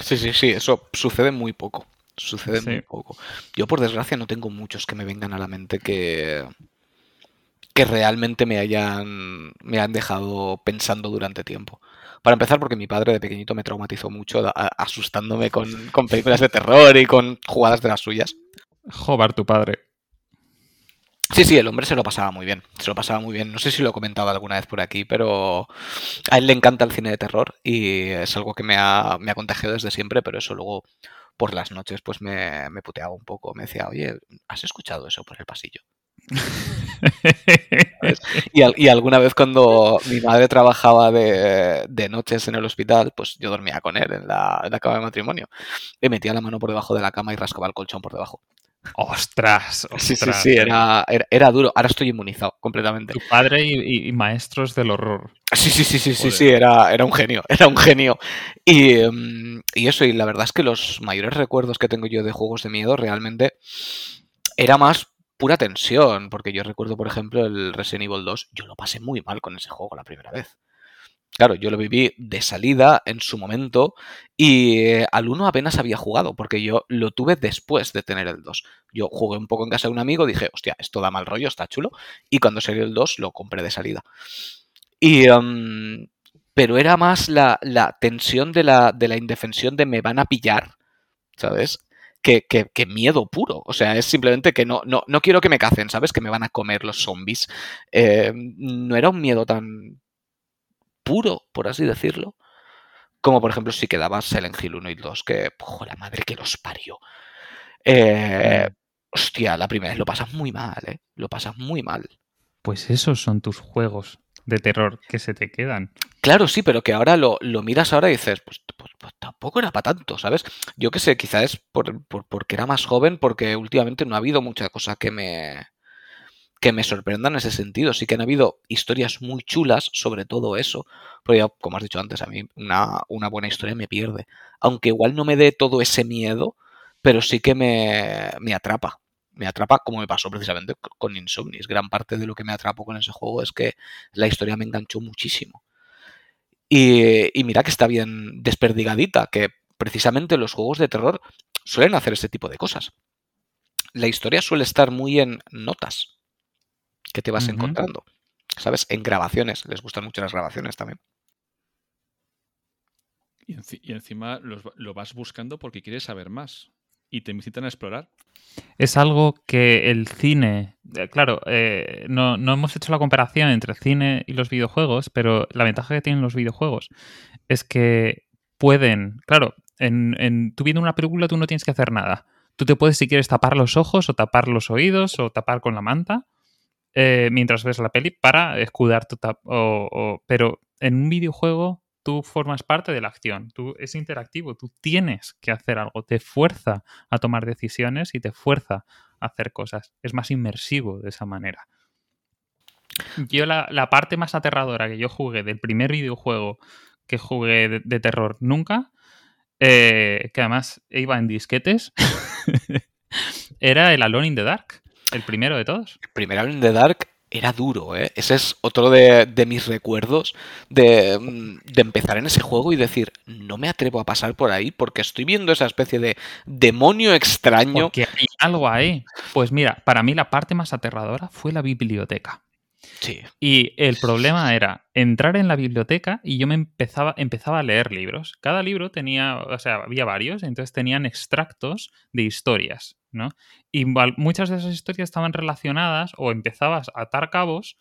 Sí, sí, sí, eso sucede muy poco. Sucede Sí. muy poco. Yo, por desgracia, no tengo muchos que me vengan a la mente que, que realmente me hayan, me han dejado pensando durante tiempo. Para empezar, porque mi padre de pequeñito me traumatizó mucho a- asustándome con, con películas de terror y con jugadas de las suyas. Jobar tu padre. Sí, sí, el hombre se lo pasaba muy bien. Se lo pasaba muy bien. No sé si lo he comentado alguna vez por aquí, pero a él le encanta el cine de terror y es algo que me ha, me ha contagiado desde siempre, pero eso luego por las noches pues me, me puteaba un poco. Me decía, oye, ¿has escuchado eso por el pasillo? Y, al- y alguna vez cuando mi madre trabajaba de, de noches en el hospital, pues yo dormía con él en la, en la cama de matrimonio. Y metía la mano por debajo de la cama y rascaba el colchón por debajo. ostras, ostras. Sí, sí, sí, era, era, era duro. Ahora estoy inmunizado completamente. Tu padre y, y- y maestros del horror. Sí, sí, sí, sí, sí, Joder. sí, era, era un genio, era un genio. Y, em, y eso, y la verdad es que los mayores recuerdos que tengo yo de juegos de miedo realmente era más pura tensión, porque yo recuerdo, por ejemplo, el Resident Evil 2, yo lo pasé muy mal con ese juego la primera vez. Claro, yo lo viví de salida en su momento y eh, al 1 apenas había jugado, porque yo lo tuve después de tener el 2. Yo jugué un poco en casa de un amigo, dije, hostia, esto da mal rollo, está chulo, y cuando salió el 2 lo compré de salida. Y, em, pero era más la, la tensión de la, de la indefensión de me van a pillar, ¿sabes? Que, que- que miedo puro. O sea, es simplemente que no, no, no quiero que me cacen, ¿sabes? Que me van a comer los zombies. Eh, no era un miedo tan puro, por así decirlo. Como por ejemplo si quedaba Silent Hill 1 y 2, que, ¡ojo, la madre que los parió! Eh, hostia, la primera vez lo pasas muy mal, ¿eh? Lo pasas muy mal. Pues esos son tus juegos de terror que se te quedan. Claro, sí, pero que ahora lo, lo miras ahora y dices, pues, pues- pues tampoco era para tanto, ¿sabes? Yo qué sé, quizás es por, por- porque era más joven, porque últimamente no ha habido mucha cosa que me, que me sorprenda en ese sentido. Sí que han habido historias muy chulas sobre todo eso, pero ya, como has dicho antes, a mí una, una buena historia me pierde. Aunque igual no me dé todo ese miedo, pero sí que me, me atrapa. Me atrapa, como me pasó precisamente co- con Insomnis. Gran parte de lo que me atrapó con ese juego es que la historia me enganchó muchísimo. Y, y mira que está bien desperdigadita, que precisamente los juegos de terror suelen hacer este tipo de cosas. La historia suele estar muy en notas que te vas encontrando. ¿Sabes? En grabaciones. Les gustan mucho las grabaciones también. Y, enci- y encima lo vas buscando porque quieres saber más. Y te incitan a explorar. Es algo que el cine, eh, claro, eh, no, no hemos hecho la comparación entre el cine y los videojuegos, pero la ventaja que tienen los videojuegos es que pueden, claro, en, en, tú viendo una película tú no tienes que hacer nada. Tú te puedes, si quieres, tapar los ojos o tapar los oídos o tapar con la manta eh, mientras ves la peli para escudar tu tap o, o- pero en un videojuego tú formas parte de la acción, tú es interactivo, tú tienes que hacer algo, te fuerza a tomar decisiones y te fuerza a hacer cosas. Es más inmersivo de esa manera. Yo la, parte más aterradora que yo jugué del primer videojuego que jugué de, de terror nunca, eh, que además iba en disquetes, era el Alone in the Dark, el primero de todos. El primer Alone in the Dark era duro, ¿eh? Ese es otro de, de mis recuerdos de, mm, de empezar en ese juego y decir, no me atrevo a pasar por ahí porque estoy viendo esa especie de demonio extraño. Porque hay algo ahí. Pues mira, para mí la parte más aterradora fue la biblioteca. Sí. Y el problema era entrar en la biblioteca y yo me empezaba, empezaba a leer libros. Cada libro tenía, o sea, había varios, entonces tenían extractos de historias, ¿no? Y muchas de esas historias estaban relacionadas o empezabas a atar cabos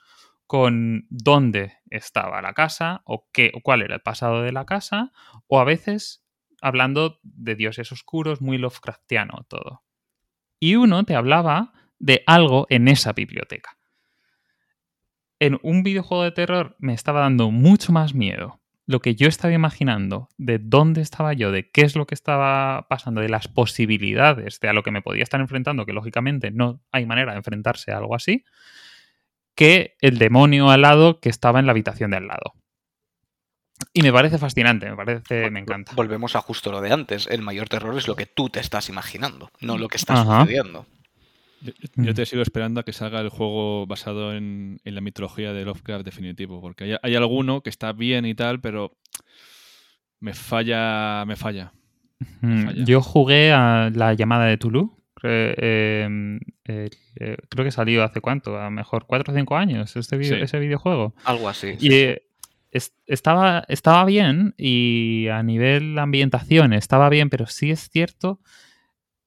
con dónde estaba la casa o qué, o cuál era el pasado de la casa o a veces hablando de dioses oscuros, muy Lovecraftiano todo. Y uno te hablaba de algo en esa biblioteca en un videojuego de terror me estaba dando mucho más miedo lo que yo estaba imaginando, de dónde estaba yo, de qué es lo que estaba pasando, de las posibilidades de a lo que me podía estar enfrentando, que lógicamente no hay manera de enfrentarse a algo así, que el demonio al lado que estaba en la habitación de al lado. Y me parece fascinante, me parece, me encanta. Volvemos a justo lo de antes. El mayor terror es lo que tú te estás imaginando, no lo que está Ajá. sucediendo. Yo, yo Mm. te sigo esperando a que salga el juego basado en, en la mitología de Lovecraft definitivo, porque hay, hay alguno que está bien y tal, pero me falla, me falla. Falla. Yo jugué a la llamada de Tulu. eh, eh, eh, creo que salió hace cuánto, a lo mejor 4 o 5 años este video- Sí. ese videojuego. Algo así. Y eh, es- estaba, estaba bien y a nivel ambientación estaba bien, pero sí es cierto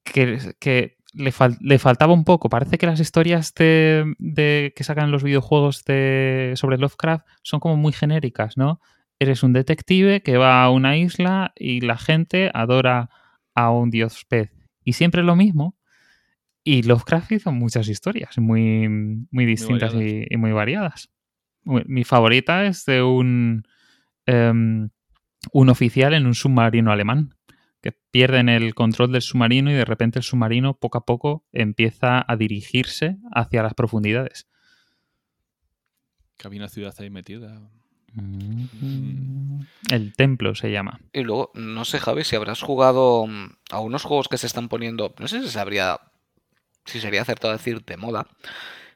que, que le, fal- le faltaba un poco. Parece que las historias de, de- que sacan los videojuegos de, sobre Lovecraft son como muy genéricas, ¿no? Eres un detective que va a una isla y la gente adora a un dios pez. Y siempre lo mismo. Y Lovecraft hizo muchas historias muy, muy distintas y, y muy variadas. Mi mi favorita es de un, em, un oficial en un submarino alemán que pierden el control del submarino y de repente el submarino poco a poco empieza a dirigirse hacia las profundidades. Que había una ciudad ahí metida. El templo se llama. Y luego, no sé, Javi, si habrás jugado mm, a unos juegos que se están poniendo, no sé si sabría, si sería acertado decir de moda,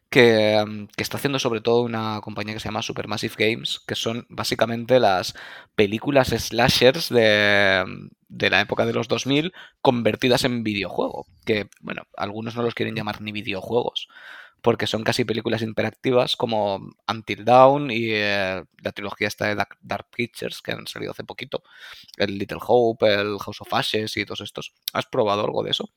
que, mm, que está haciendo sobre todo una compañía que se llama Supermassive Games, que son básicamente las películas slashers de, mm, de la época de los 2000 convertidas en videojuego. Que, bueno, algunos no los quieren llamar ni videojuegos, porque son casi películas interactivas como Until Dawn y eh, la trilogía esta de Dark, Dark Pictures que han salido hace poquito. El Little Hope, el House of Ashes y todos estos. ¿Has probado algo de eso?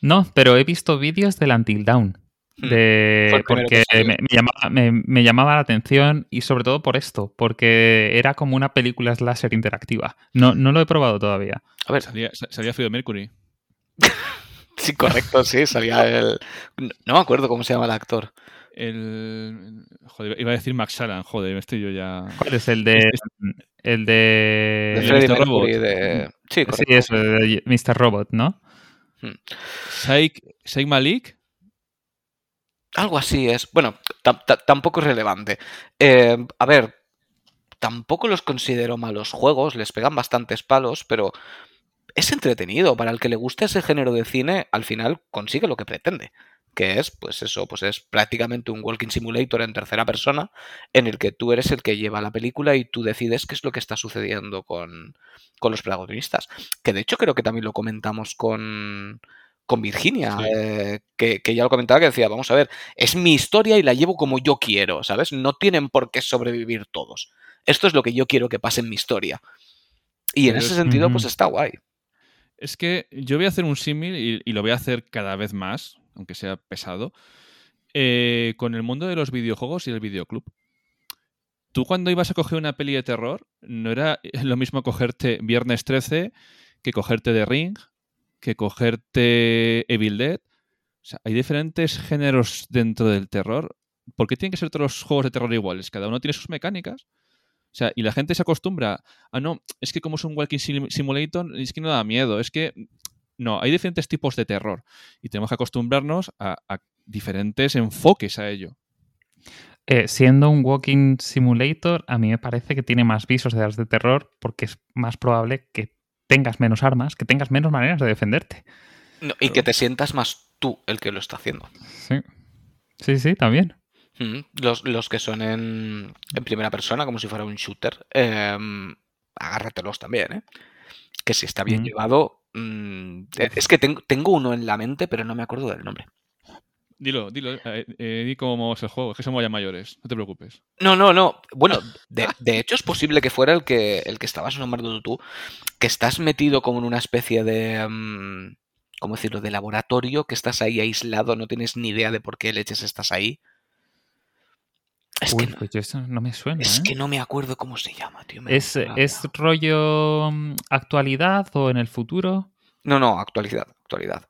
No, pero he visto vídeos del Until Dawn. Hmm. De, porque me, me llamaba, me- me llamaba la atención y sobre todo por esto, porque era como una película slasher interactiva. No, no lo he probado todavía. A ver, Salía, sa- salía Freddie Mercury. sí, correcto, sí, salía el... No me acuerdo cómo se llama el actor. El. Joder, iba a decir Max Allan, joder, estoy yo ya. ¿Cuál es el de. Es- El de. De Freddie Mr. Mercury, Robot. de... Sí, sí, correcto. eso, de Mr. Robot, ¿no? Sheikh, Sheikh Malik. Algo así es. Bueno, tam- ta- tampoco es relevante. Eh, a ver, tampoco los considero malos juegos, les pegan bastantes palos, pero es entretenido. Para el que le guste ese género de cine, al final consigue lo que pretende. Que es, pues eso, pues es prácticamente un walking simulator en tercera persona, en el que tú eres el que lleva la película y tú decides qué es lo que está sucediendo con, con los protagonistas. Que de hecho creo que también lo comentamos con, con Virginia, Sí. eh, que, que ya lo comentaba, que decía, vamos a ver, es mi historia y la llevo como yo quiero, ¿sabes? No tienen por qué sobrevivir todos. Esto es lo que yo quiero que pase en mi historia. Y en Pero ese es- sentido, pues está guay. Es que yo voy a hacer un símil y, y lo voy a hacer cada vez más, aunque sea pesado, eh, con el mundo de los videojuegos y el videoclub. Tú cuando ibas a coger una peli de terror, no era lo mismo cogerte Viernes 13 que cogerte The Ring, que cogerte Evil Dead. O sea, hay diferentes géneros dentro del terror. ¿Por qué tienen que ser todos los juegos de terror iguales? Cada uno tiene sus mecánicas. O sea, y la gente se acostumbra a no, es que como es un walking sim- simulator, es que no da miedo, es que no, hay diferentes tipos de terror y tenemos que acostumbrarnos a, diferentes enfoques a ello. Eh, siendo un walking simulator, a mí me parece que tiene más visos de de terror porque es más probable que tengas menos armas, que tengas menos maneras de defenderte. No, y que te sientas más tú el que lo está haciendo. Sí, sí, sí también. Mm, Los, los que son en, en primera persona, como si fuera un shooter, eh, agárratelos también, ¿eh? Que si está bien Mm. llevado. mm, es que tengo, tengo uno en la mente, pero no me acuerdo del nombre. Dilo, dilo, eh, eh, di cómo es el juego, es que somos ya mayores, no te preocupes. No, no, no. Bueno, de, de hecho es posible que fuera el que, el que estabas nombrando tú, que estás metido como en una especie de... mm, ¿Cómo decirlo? De laboratorio, que estás ahí aislado, no tienes ni idea de por qué leches estás ahí. Es, Uy, que, no, pues no me suena. es ¿eh? que no me acuerdo cómo se llama, tío. ¿Es, ¿Es rollo mm, actualidad o en el futuro? No, no, actualidad, actualidad.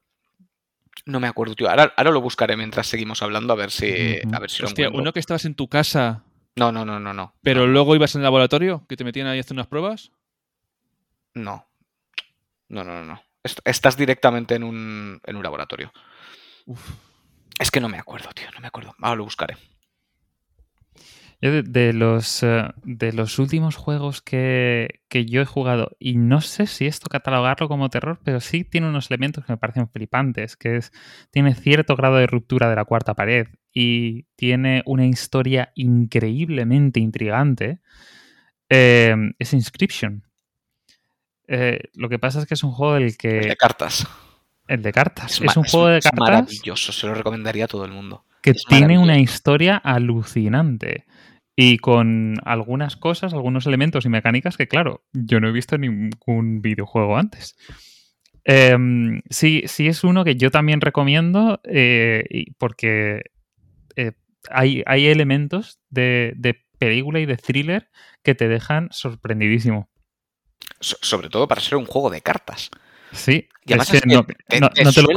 No me acuerdo, tío. Ahora, ahora lo buscaré mientras seguimos hablando a ver si, a ver si lo Hostia, encuentro. uno que estabas en tu casa, No, no, no, no, no. pero luego ibas al laboratorio, que te metían ahí a hacer unas pruebas. No. No, no, no, no. Est- Estás directamente en un, en un laboratorio. Uf. Es que no me acuerdo, tío, no me acuerdo. Ahora lo buscaré. Yo de, de los, eh, de los últimos juegos que, que yo he jugado, y no sé si esto catalogarlo como terror, pero sí tiene unos elementos que me parecen flipantes, que es, tiene cierto grado de ruptura de la cuarta pared y tiene una historia increíblemente intrigante, eh, es Inscription. Eh, lo que pasa es que es un juego del El que... de cartas. El de cartas. Es, un juego de es cartas maravilloso, se lo recomendaría a todo el mundo. Que Es tiene una historia alucinante y con algunas cosas, algunos elementos y mecánicas que, claro, yo no he visto en ningún videojuego antes. Em, sí, sí es uno que yo también recomiendo eh, porque eh, hay, hay elementos de, de película y de thriller que te dejan sorprendidísimo. So- sobre todo para ser un juego de cartas. Sí, Y además es que es que no, te- no- te no te lo.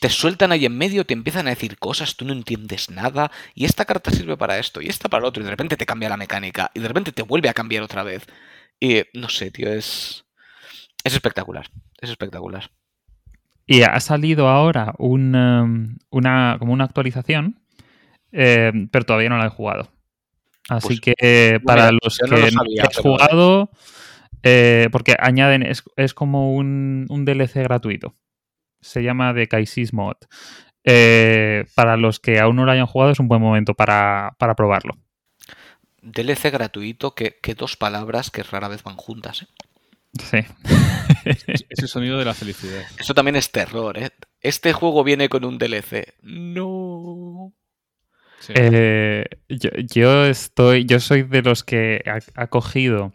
Te sueltan ahí en medio, te empiezan a decir cosas, tú no entiendes nada, y esta carta sirve para esto, y esta para lo otro, y de repente te cambia la mecánica, y de repente te vuelve a cambiar otra vez. Y no sé, tío, es. Es espectacular. Es espectacular. Y ha salido ahora un, um, una, como una actualización, eh, pero todavía no la he jugado. Así Pues, que para mira, los yo no que lo no sabía, jugado, eh, porque añaden, es, es como un, un DLC gratuito. Se llama The Kaisis Mod. Eh, para los que aún no lo hayan jugado, es un buen momento para, para probarlo. DLC gratuito, que, que dos palabras que rara vez van juntas. ¿eh? Sí. Es el sonido de la felicidad. Eso también es terror, ¿eh? Este juego viene con un DLC. No. Sí. Eh, yo, yo estoy, yo soy de los que ha, ha cogido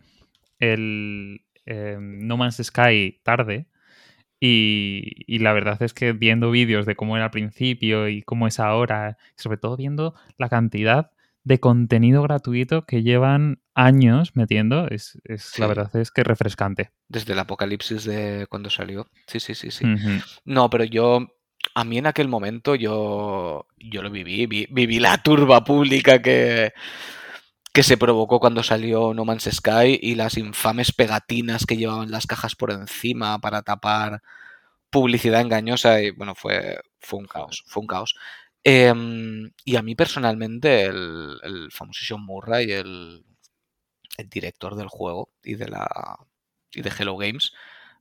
el eh, No Man's Sky tarde y, y la verdad es que viendo vídeos de cómo era al principio y cómo es ahora, sobre todo viendo la cantidad de contenido gratuito que llevan años metiendo, es, es- la verdad es que es refrescante. Desde el apocalipsis de cuando salió. Sí, sí, sí, sí. No, pero yo, a mí en aquel momento yo, yo lo viví, vi- viví la turba pública que, que se provocó cuando salió No Man's Sky y las infames pegatinas que llevaban las cajas por encima para tapar publicidad engañosa y bueno, fue, fue un caos, fue un caos. Em, y a mí personalmente el, el famosísimo Murray, el, el director del juego y de la y de Hello Games,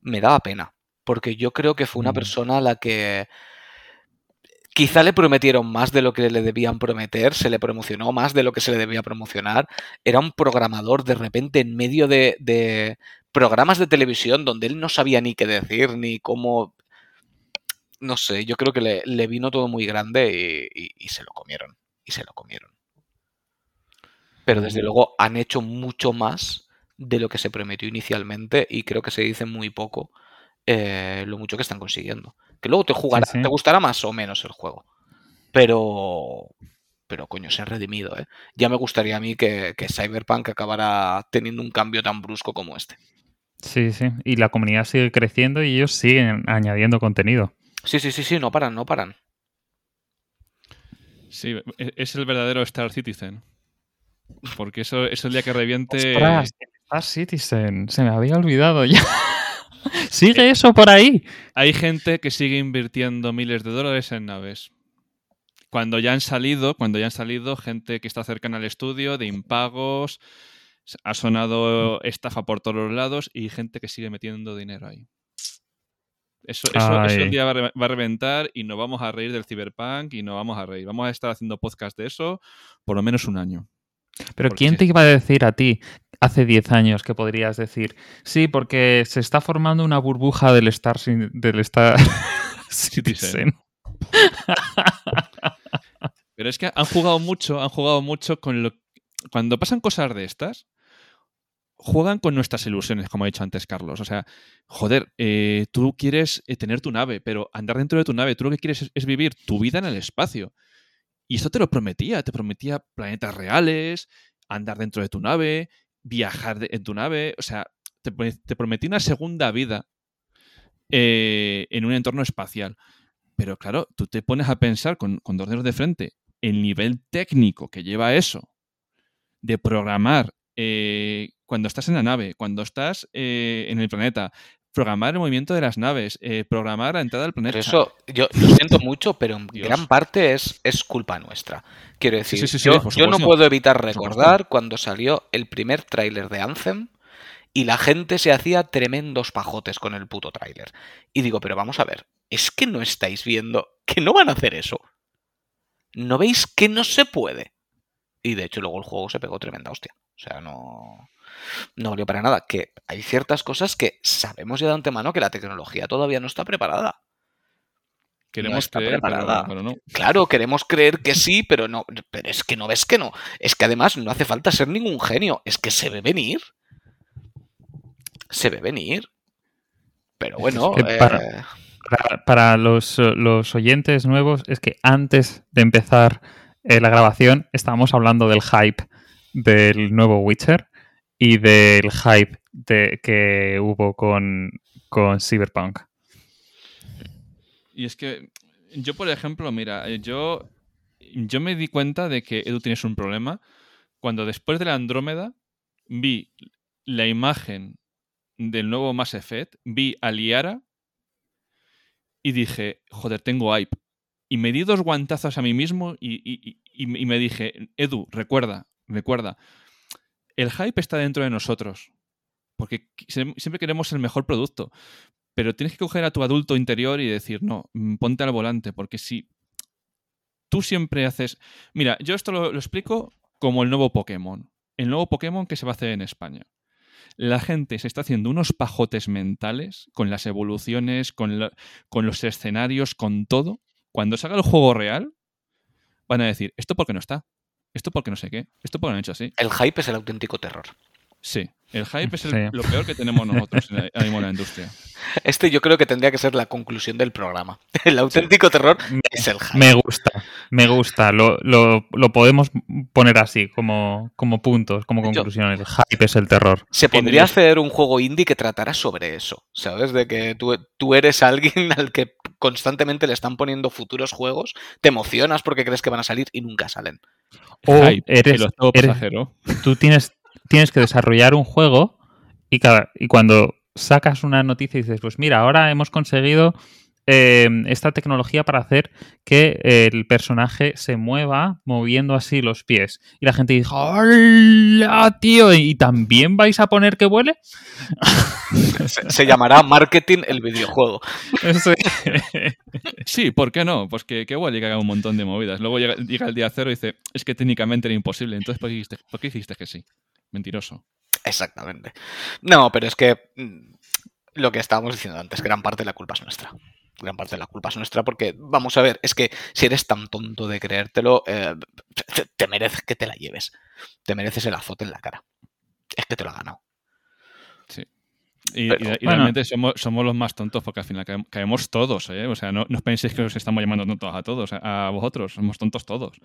me daba pena porque yo creo que fue una Mm. persona a la que quizá le prometieron más de lo que le debían prometer, se le promocionó más de lo que se le debía promocionar. Era un programador de repente en medio de, programas de televisión donde él no sabía ni qué decir, ni cómo... No sé, yo creo que le, vino todo muy grande y se lo comieron. Y se lo comieron. Pero desde luego han hecho mucho más de lo que se prometió inicialmente y creo que se dice muy poco eh, lo mucho que están consiguiendo. Que luego te jugará, Sí, sí. te gustará más o menos el juego. Pero. Pero coño, se ha redimido, ¿eh? Ya me gustaría a mí que, que Cyberpunk acabara teniendo un cambio tan brusco como este. Sí, sí. Y la comunidad sigue creciendo y ellos siguen añadiendo contenido. Sí, sí, sí, sí, no paran, no paran. Sí, e- es el verdadero Star Citizen. Porque eso es el día que reviente. Ostras, Star Citizen. Se me había olvidado ya. Sigue eso por ahí. Hay gente que sigue invirtiendo miles de dólares en naves. Cuando ya han salido, cuando ya han salido, gente que está cercana al estudio, de impagos, ha sonado estafa por todos los lados y gente que sigue metiendo dinero ahí. Eso, eso, eso un día va a, re- va a reventar y nos vamos a reír del Cyberpunk y nos vamos a reír. Vamos a estar haciendo podcast de eso por lo menos un año. Pero Porque ¿quién sí. te iba a decir a ti hace 10 años que podrías decir, sí, porque se está formando una burbuja del Star, Sin- del Star Citizen? Pero es que han jugado mucho, han jugado mucho con lo. Cuando pasan cosas de estas, juegan con nuestras ilusiones, como ha dicho antes Carlos. O sea, joder, eh, tú quieres eh, tener tu nave, pero andar dentro de tu nave, tú lo que quieres es, es vivir tu vida en el espacio. Y esto te lo prometía, te prometía planetas reales, andar dentro de tu nave, viajar de- en tu nave, o sea, te, te prometí una segunda vida eh, en un entorno espacial. Pero claro, tú te pones a pensar con, con dos dedos de frente el nivel técnico que lleva eso de programar eh, cuando estás en la nave, cuando estás eh, en el planeta, programar el movimiento de las naves, eh, programar la entrada al planeta. Pero eso, yo lo siento mucho, pero en Dios. gran parte es, es culpa nuestra. Quiero decir, sí, sí, sí, yo, no puedo evitar recordar cuando salió el primer tráiler de Anthem y la gente se hacía tremendos pajotes con el puto tráiler. Y digo, pero vamos a ver, es que no estáis viendo que no van a hacer eso. ¿No veis que no se puede? Y de hecho luego el juego se pegó tremenda hostia. O sea, no, no valió para nada. Que hay ciertas cosas que sabemos ya de antemano que la tecnología todavía no está preparada. Queremos está creer, preparada. pero no. Claro, queremos creer que sí, pero no. Pero es que no ves que no. Es que además no hace falta ser ningún genio. Es que se ve venir. Se ve venir. Pero bueno. que para- eh, Para, para los, eh, los oyentes nuevos, es que antes de empezar eh, la grabación estábamos hablando del hype del nuevo Witcher y del hype que hubo con, con Cyberpunk. Y es que yo, por ejemplo, mira, eh, yo, yo me di cuenta de que Edu tienes un problema cuando después de la Andrómeda vi la imagen del nuevo Mass Effect, vi a Liara y dije, joder, tengo hype. Y me di dos guantazos a mí mismo y- y- y- y me dije, Edu, recuerda, recuerda, el hype está dentro de nosotros. Porque siempre queremos el mejor producto. Pero tienes que coger a tu adulto interior y decir, no, mm, ponte al volante, porque si tú siempre haces... Mira, yo esto lo, explico como el nuevo Pokémon. El nuevo Pokémon que se va a hacer en España. La gente se está haciendo unos pajotes mentales con las evoluciones, con, con los escenarios, con todo. Cuando salga el juego real, van a decir, ¿esto por qué no está? ¿Esto por qué no sé qué? ¿Esto por qué no han hecho así? el hype es el auténtico terror. Sí, el hype es el- Sí. lo peor que tenemos nosotros en la, ahora mismo en la industria. Este yo creo que tendría que ser la conclusión del programa. El auténtico terror Me- es el hype. Me gusta, me gusta. Lo, lo- lo podemos poner así, como, como puntos, como conclusión. El hype es el terror. Se podría hacer un juego indie que tratara sobre eso, ¿sabes? De que tú, tú eres alguien al que constantemente le están poniendo futuros juegos, te emocionas porque crees que van a salir y nunca salen. O Hype, eres- el octavo eres- pasajero. Tú tienes, tienes que desarrollar un juego y, cada, y cuando sacas una noticia y dices, pues mira, ahora hemos conseguido eh, esta tecnología para hacer que el personaje se mueva moviendo así los pies. Y la gente dice, ¡hola, tío! ¿Y también vais a poner que vuele? Se, se llamará marketing el videojuego. Sí. Sí, ¿por qué no? Pues que, que y que haga un montón de movidas. Luego llega, llega el día cero y dice, es que técnicamente era imposible. Entonces, ¿por qué dijiste, por qué dijiste que sí? Mentiroso. Exactamente. No, pero es que mm, lo que estábamos diciendo antes, gran parte de la culpa es nuestra. Gran parte de la culpa es nuestra porque, vamos a ver, es que si eres tan tonto de creértelo, eh, te, te mereces que te la lleves. Te mereces el azote en la cara. Es que te lo ha ganado. Y, Pero, y- y bueno. realmente somos, somos los más tontos porque al final cae- caemos todos, ¿eh? O sea, no, no os penséis que os estamos llamando tontos a todos, a vosotros. Somos tontos todos.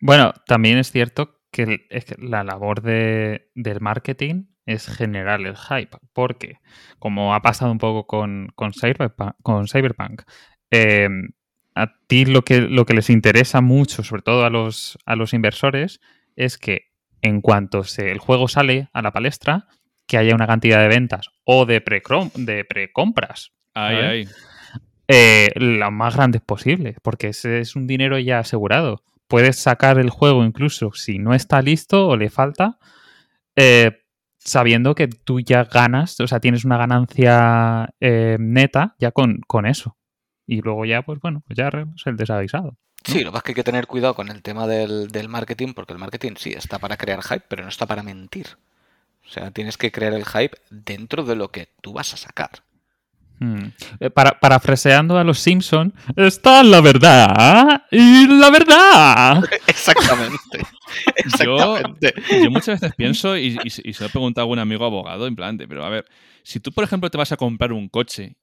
Bueno, también es cierto que, es que la labor de- del marketing es generar el hype, porque como ha pasado un poco con, con Cyberpunk, con Cyberpunk, eh, a ti lo que, lo que les interesa mucho, sobre todo a los, a los inversores, es que en cuanto se, el juego sale a la palestra, que haya una cantidad de ventas o de, pre de precompras. ¿sabes? ahí. eh, las más grandes posibles, porque ese es un dinero ya asegurado. Puedes sacar el juego incluso si no está listo o le falta, eh, sabiendo que tú ya ganas, o sea, tienes una ganancia eh, neta ya con, con eso. Y luego ya, pues bueno, pues ya es el desavisado. Sí, lo que pasa es que hay que tener cuidado con el tema del, del marketing, porque el marketing sí está para crear hype, pero no está para mentir. O sea, tienes que crear el hype dentro de lo que tú vas a sacar. Hmm. Eh, Para, parafraseando a los Simpson, está la verdad y la verdad. Exactamente. Yo, muchas veces pienso, y, y, se y se lo he preguntado a algún amigo abogado, en plan de, pero a ver, si tú, por ejemplo, te vas a comprar un coche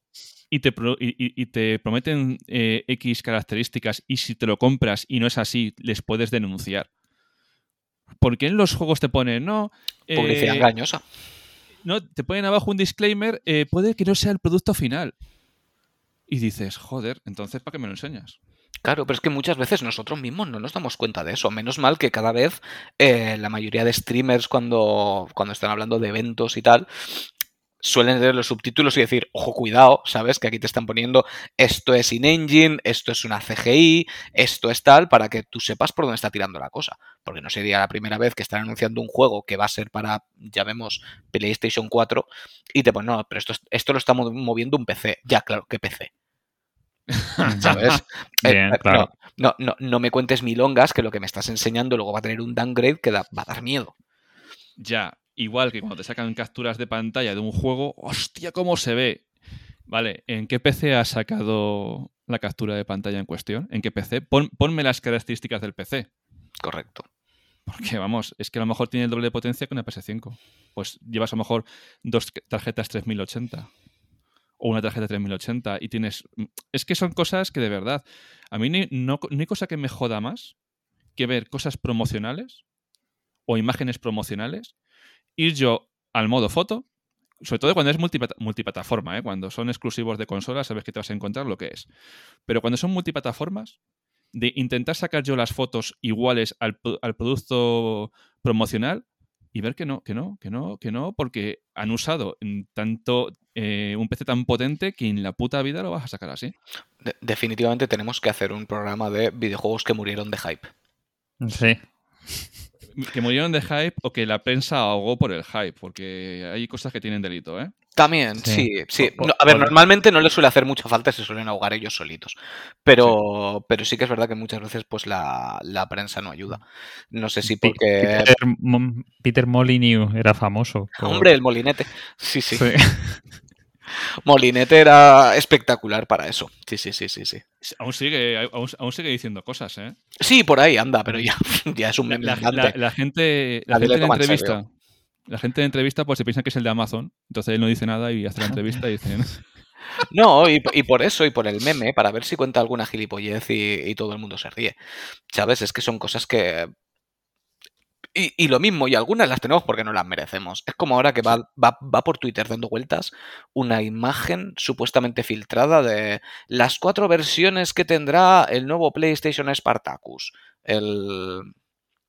y te, pro- y, y- y te prometen eh, X características y si te lo compras y no es así, les puedes denunciar. ¿Por qué en los juegos te ponen, no? Publicidad eh, engañosa. no, te ponen abajo un disclaimer, eh, puede que no sea el producto final. Y dices, joder, entonces ¿para qué me lo enseñas? Claro, pero es que muchas veces nosotros mismos no nos damos cuenta de eso. Menos mal que cada vez eh, la mayoría de streamers cuando, cuando están hablando de eventos y tal, suelen leer los subtítulos y decir, ojo, cuidado, ¿sabes? Que aquí te están poniendo esto es in-engine, esto es una CGI, esto es tal, para que tú sepas por dónde está tirando la cosa. Porque no sería la primera vez que están anunciando un juego que va a ser para, ya vemos, PlayStation 4 y te ponen, no, pero esto, es- esto lo está mo- moviendo un PC. Ya, claro, ¿qué PC? ¿Sabes? Eh, Bien, eh, claro. no, no, no, no me cuentes milongas que lo que me estás enseñando luego va a tener un downgrade que da- va a dar miedo. Ya, igual que cuando te sacan capturas de pantalla de un juego, hostia, cómo se ve. Vale, ¿en qué PC has sacado la captura de pantalla en cuestión? ¿En qué PC? Pon- ponme las características del PC. Correcto. Porque vamos, es que a lo mejor tiene el doble de potencia que una PS5. Pues llevas a lo mejor dos tarjetas 3080 o una tarjeta 3080 y tienes... Es que son cosas que de verdad... A mí ni- no, hay cosa que me joda más que ver cosas promocionales o imágenes promocionales, ir yo al modo foto, sobre todo cuando es multiplata- multiplataforma, ¿eh? cuando son exclusivos de consola, sabes que te vas a encontrar lo que es. Pero cuando son multiplataformas, de intentar sacar yo las fotos iguales al, al producto promocional y ver que no, que no, que no, que no, porque han usado mm, tanto eh, un PC tan potente que en la puta vida lo vas a sacar así. De- definitivamente tenemos que hacer un programa de videojuegos que murieron de hype. Sí. Que murieron de hype o que la prensa ahogó por el hype, porque hay cosas que tienen delito, ¿eh? También, Sí. sí, sí. No, a ver, normalmente no les suele hacer mucha falta, se suelen ahogar ellos solitos. Pero, pero sí que es verdad que muchas veces pues la, la prensa no ayuda. No sé si porque... Peter, Peter Molyneux era famoso. por- Hombre, el molinete. Sí, sí. Sí. Molinete era espectacular para eso. Sí, sí, sí, sí, sí. Aún sigue, aún, aún sigue diciendo cosas, ¿eh? Sí, por ahí anda, pero ya, ya es un meme la- la- la gente, la gente en entrevista, la gente en entrevista pues se piensa que es el de Amazon, entonces él no dice nada y hace la entrevista y dicen, No, y, y por eso, y por el meme, para ver si cuenta alguna gilipollez y, y todo el mundo se ríe. ¿Sabes? Es que son cosas que... Y, y lo mismo, y algunas las tenemos porque no las merecemos. Es como ahora que va, va, va por Twitter dando vueltas una imagen supuestamente filtrada de las cuatro versiones que tendrá el nuevo PlayStation Spartacus. El,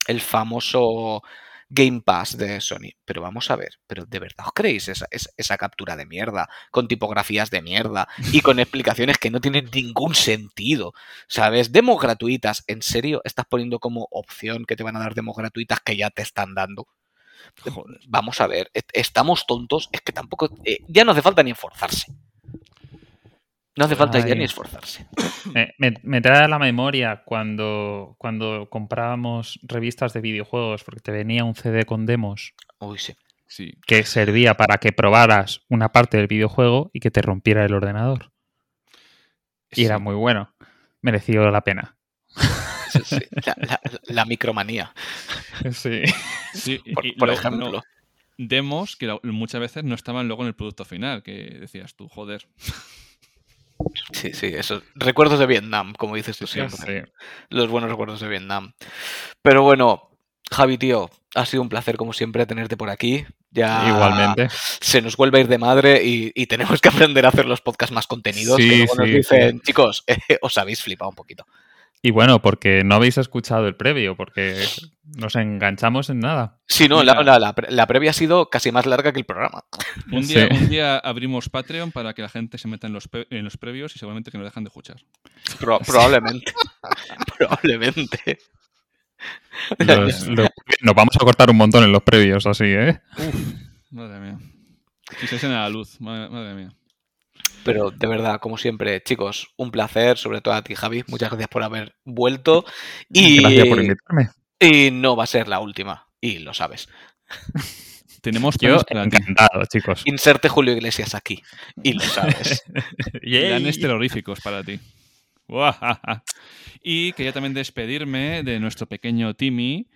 el famoso Game Pass de Sony. Pero vamos a ver, ¿pero de verdad os creéis esa, esa, esa captura de mierda? Con tipografías de mierda y con explicaciones que no tienen ningún sentido. ¿Sabes? Demos gratuitas. ¿En serio estás poniendo como opción que te van a dar demos gratuitas que ya te están dando? joder. Vamos a ver, est- estamos tontos. Es que tampoco. eh, ya no hace falta ni esforzarse. No hace falta ya ni esforzarse. Me, me- me trae a la memoria cuando, cuando comprábamos revistas de videojuegos porque te venía un CD con demos Uy, sí. Sí. que servía para que probaras una parte del videojuego y que te rompiera el ordenador. Y era muy bueno. Mereció la pena. sí. La, la- la micromanía, Sí. Por, y por luego, ejemplo. no, demos que muchas veces no estaban luego en el producto final, que decías tú, joder. Sí, sí, eso. Recuerdos de Vietnam, como dices tú siempre. Sí. Los buenos recuerdos de Vietnam. Pero bueno, Javi, tío, ha sido un placer como siempre tenerte por aquí. Ya Igualmente. se nos vuelve a ir de madre y, y tenemos que aprender a hacer los podcasts más contenidos. Sí, que luego nos sí, dicen, sí. chicos, os habéis flipado un poquito. Y bueno, porque no habéis escuchado el previo, porque nos enganchamos en nada. Sí, no, la, la- la pre- la previa ha sido casi más larga que el programa. Un día, Sí. un día abrimos Patreon para que la gente se meta en los, en los previos y seguramente que nos dejan de escuchar. Pro- probablemente. probablemente. Los- lo- nos vamos a cortar un montón en los previos, así, ¿eh? Madre mía. Si se enciende la luz, madre, madre mía. Pero de verdad, como siempre, chicos, un placer, sobre todo a ti, Javi. Muchas gracias por haber vuelto. Y, Gracias por invitarme. y no va a ser la última. Y lo sabes. Tenemos Yo encantado, chicos. Inserte Julio Iglesias aquí. Y lo sabes. Planes terroríficos para ti. Y quería también despedirme de nuestro pequeño Timmy.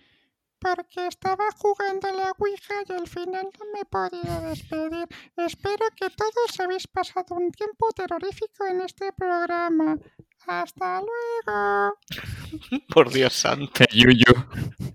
Porque estaba jugando a la Ouija y al final no me podía despedir. Espero que todos habéis pasado un tiempo terrorífico en este programa. ¡Hasta luego! Por Dios santo. Yuyu.